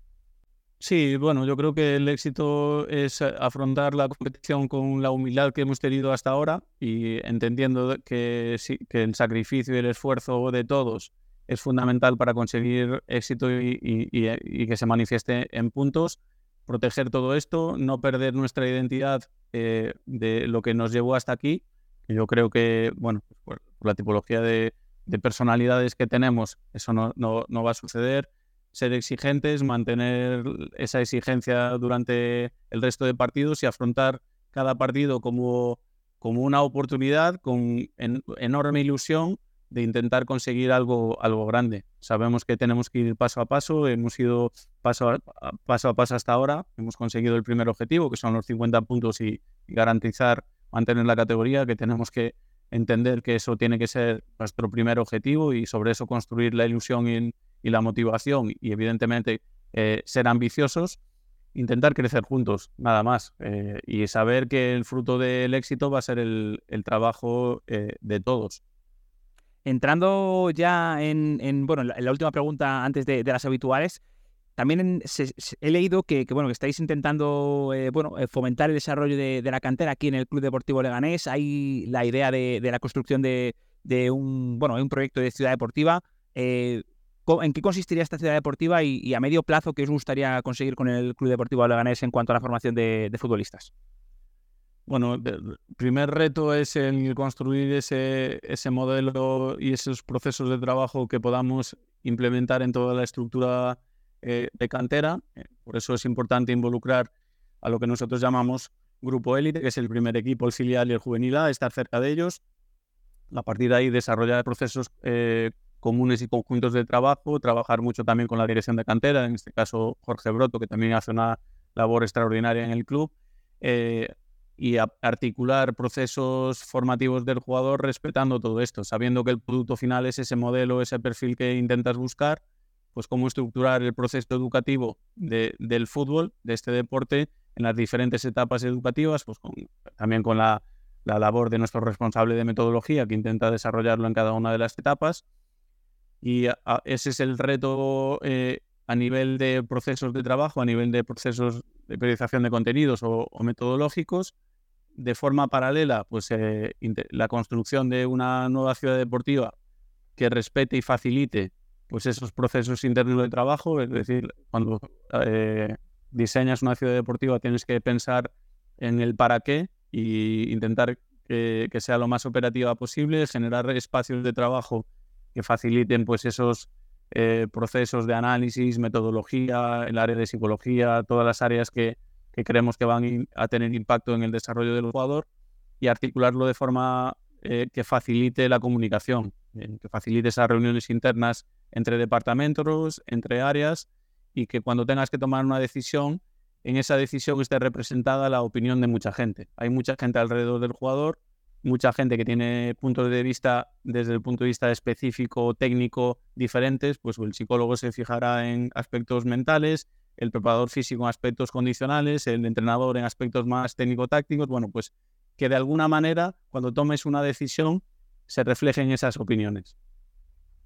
Sí, bueno, yo creo que el éxito es eh, afrontar la competición con la humildad que hemos tenido hasta ahora y entendiendo que, sí, que el sacrificio y el esfuerzo de todos es fundamental para conseguir éxito y, que se manifieste en puntos. Proteger todo esto, no perder nuestra identidad eh, de lo que nos llevó hasta aquí. Yo creo que, bueno, por, la tipología de, personalidades que tenemos, eso no va a suceder ser exigentes, mantener esa exigencia durante el resto de partidos y afrontar cada partido como, como una oportunidad con enorme ilusión de intentar conseguir algo, algo grande. Sabemos que tenemos que ir paso a paso, hemos ido paso a, paso a paso hasta ahora, hemos conseguido el primer objetivo, que son los 50 puntos y, garantizar mantener la categoría, que tenemos que entender que eso tiene que ser nuestro primer objetivo y sobre eso construir la ilusión y, la motivación y evidentemente eh, ser ambiciosos, intentar crecer juntos, nada más, eh, y saber que el fruto del éxito va a ser el, trabajo eh, de todos. Entrando ya en, bueno, la, última pregunta antes de, las habituales, también he leído que, bueno, que estáis intentando bueno, fomentar el desarrollo de, la cantera aquí en el Club Deportivo Leganés. Hay la idea de, la construcción de, un, bueno, un proyecto de ciudad deportiva. ¿En qué consistiría esta ciudad deportiva y, a medio plazo qué os gustaría conseguir con el Club Deportivo Leganés en cuanto a la formación de futbolistas? Bueno, el primer reto es el construir ese, modelo y esos procesos de trabajo que podamos implementar en toda la estructura eh, de cantera. Por eso es importante involucrar a lo que nosotros llamamos grupo élite, que es el primer equipo, el filial y el juvenil A, estar cerca de ellos. A partir de ahí, desarrollar procesos eh, comunes y conjuntos de trabajo, trabajar mucho también con la dirección de cantera, en este caso Jorge Broto, que también hace una labor extraordinaria en el club y articular procesos formativos del jugador respetando todo esto, sabiendo que el producto final es ese modelo, ese perfil que intentas buscar, pues cómo estructurar el proceso educativo del fútbol, de este deporte, en las diferentes etapas educativas, pues también con la, labor de nuestro responsable de metodología que intenta desarrollarlo en cada una de las etapas. Y ese es el reto eh, a nivel de procesos de trabajo, a nivel de procesos de periodización de contenidos o metodológicos, de forma paralela, pues eh, la construcción de una nueva ciudad deportiva que respete y facilite pues esos procesos internos de trabajo, es decir, cuando eh, diseñas una ciudad deportiva tienes que pensar en el para qué y intentar que, sea lo más operativa posible, generar espacios de trabajo que faciliten pues esos eh, procesos de análisis, metodología, el área de psicología, todas las áreas que, que creemos que van a tener impacto en el desarrollo del jugador y articularlo de forma eh, que facilite la comunicación, eh, que facilite esas reuniones internas entre departamentos, entre áreas y que cuando tengas que tomar una decisión, en esa decisión esté representada la opinión de mucha gente. Hay mucha gente alrededor del jugador, mucha gente que tiene puntos de vista desde el punto de vista específico, técnico, diferentes, pues el psicólogo se fijará en aspectos mentales, el preparador físico en aspectos condicionales, el entrenador en aspectos más técnico-tácticos, bueno, pues que de alguna manera cuando tomes una decisión se reflejen esas opiniones.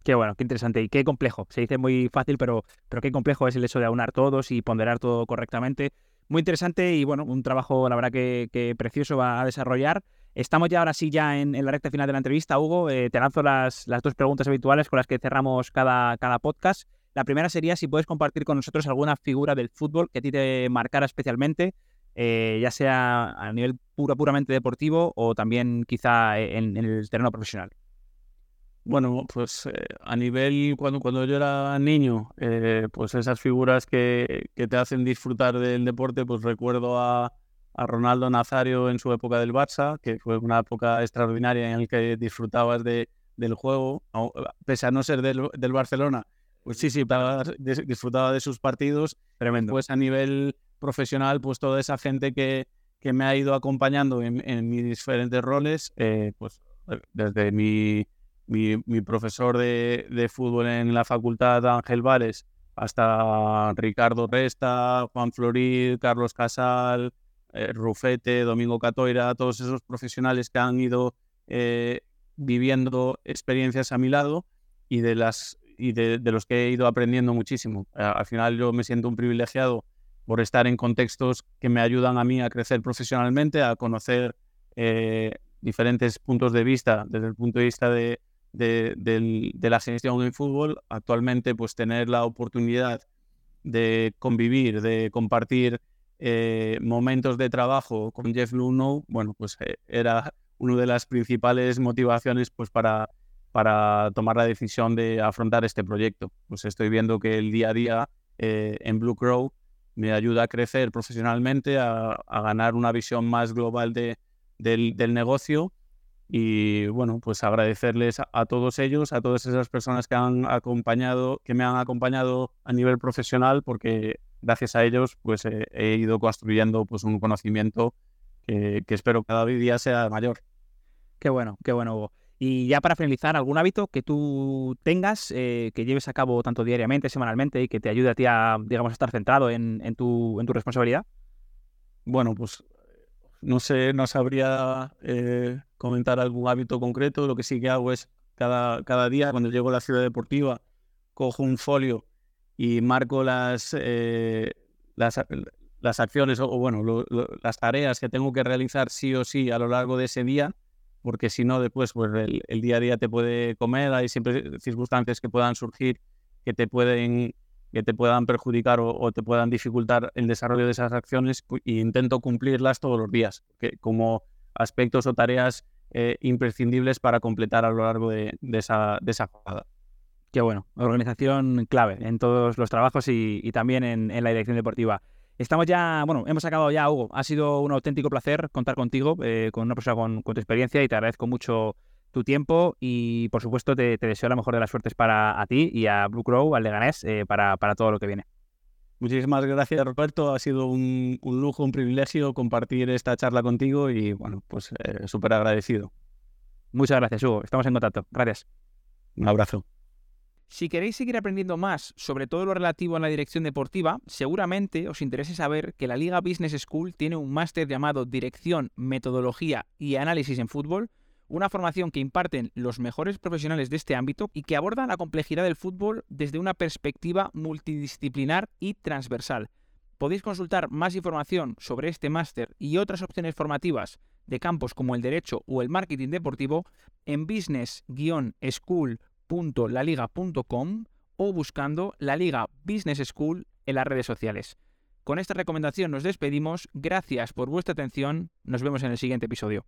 Qué bueno, qué interesante y qué complejo. Se dice muy fácil, pero, pero qué complejo es el hecho de aunar todos y ponderar todo correctamente. Muy interesante y bueno, un trabajo, la verdad, que, precioso va a desarrollar. Estamos ya ahora sí ya en, la recta final de la entrevista, Hugo. Eh, te lanzo las, las dos preguntas habituales con las que cerramos cada, cada podcast. La primera sería si puedes compartir con nosotros alguna figura del fútbol que a ti te marcara especialmente, eh, ya sea a nivel pura, puramente deportivo o también quizá en, el terreno profesional. Bueno, pues eh, a nivel, cuando, cuando yo era niño, pues esas figuras que, te hacen disfrutar del deporte, pues recuerdo a, Ronaldo Nazario en su época del Barça, que fue una época extraordinaria en la que disfrutabas de, del juego, pese a no ser del, del Barcelona, pues sí, sí, disfrutaba de sus partidos. Tremendo. Pues a nivel profesional, pues toda esa gente que, que me ha ido acompañando en, mis diferentes roles, eh, pues desde mi, mi, profesor de, de, fútbol en la facultad Ángel Vares hasta Ricardo Resta, Juan Florid, Carlos Casal, eh, Rufete, Domingo Catoira, todos esos profesionales que han ido eh, viviendo experiencias a mi lado y de las y de, los que he ido aprendiendo muchísimo. al final yo me siento un privilegiado por estar en contextos que me ayudan a mí a crecer profesionalmente, a conocer eh, diferentes puntos de vista desde el punto de vista de, de, la gestión del fútbol. Actualmente, pues tener la oportunidad de convivir, de compartir eh, momentos de trabajo con Jeff Luno, bueno, pues eh, era una de las principales motivaciones pues para para tomar la decisión de afrontar este proyecto. Pues estoy viendo que el día a día eh, en Blue Crow me ayuda a crecer profesionalmente, a, ganar una visión más global de, del, negocio y bueno, pues agradecerles a, todos ellos, a todas esas personas que han acompañado, que me han acompañado a nivel profesional, porque gracias a ellos pues he, ido construyendo pues un conocimiento que, que espero cada día sea mayor. Qué bueno, qué bueno, Hugo. Y ya para finalizar, algún hábito que tú tengas, eh, que lleves a cabo tanto diariamente, semanalmente y que te ayude a ti a, digamos, estar centrado en, tu, en tu responsabilidad. Bueno, pues no sé, no sabría eh, comentar algún hábito concreto. Lo que sí que hago es cada, cada día, cuando llego a la ciudad deportiva, cojo un folio y marco las, eh, las, las, acciones o, bueno, las tareas que tengo que realizar sí o sí a lo largo de ese día porque si no, después pues, el, día a día te puede comer, hay siempre circunstancias que puedan surgir que te pueden, que te puedan perjudicar o, te puedan dificultar el desarrollo de esas acciones e intento cumplirlas todos los días, que, como aspectos o tareas eh, imprescindibles para completar a lo largo de, esa, de esa. Qué bueno, organización clave en todos los trabajos y, también en, en la dirección deportiva. Estamos ya, bueno, hemos acabado ya, Hugo. Ha sido un auténtico placer contar contigo, eh, con una persona con, tu experiencia y te agradezco mucho tu tiempo y, por supuesto, te, deseo la mejor de las suertes para a ti y a Blue Crow, al Leganés, eh, para, para todo lo que viene. Muchísimas gracias, Roberto. Ha sido un, lujo, un privilegio compartir esta charla contigo y, bueno, pues eh, súper agradecido. Muchas gracias, Hugo. Estamos en contacto. Gracias. Un abrazo. Si queréis seguir aprendiendo más sobre todo lo relativo a la dirección deportiva, seguramente os interese saber que la Liga Business School tiene un máster llamado Dirección, Metodología y Análisis en Fútbol, una formación que imparten los mejores profesionales de este ámbito y que aborda la complejidad del fútbol desde una perspectiva multidisciplinar y transversal. Podéis consultar más información sobre este máster y otras opciones formativas de campos como el derecho o el marketing deportivo en business-school.com laliga.com o buscando la Liga Business School en las redes sociales. Con esta recomendación nos despedimos, gracias por vuestra atención, nos vemos en el siguiente episodio.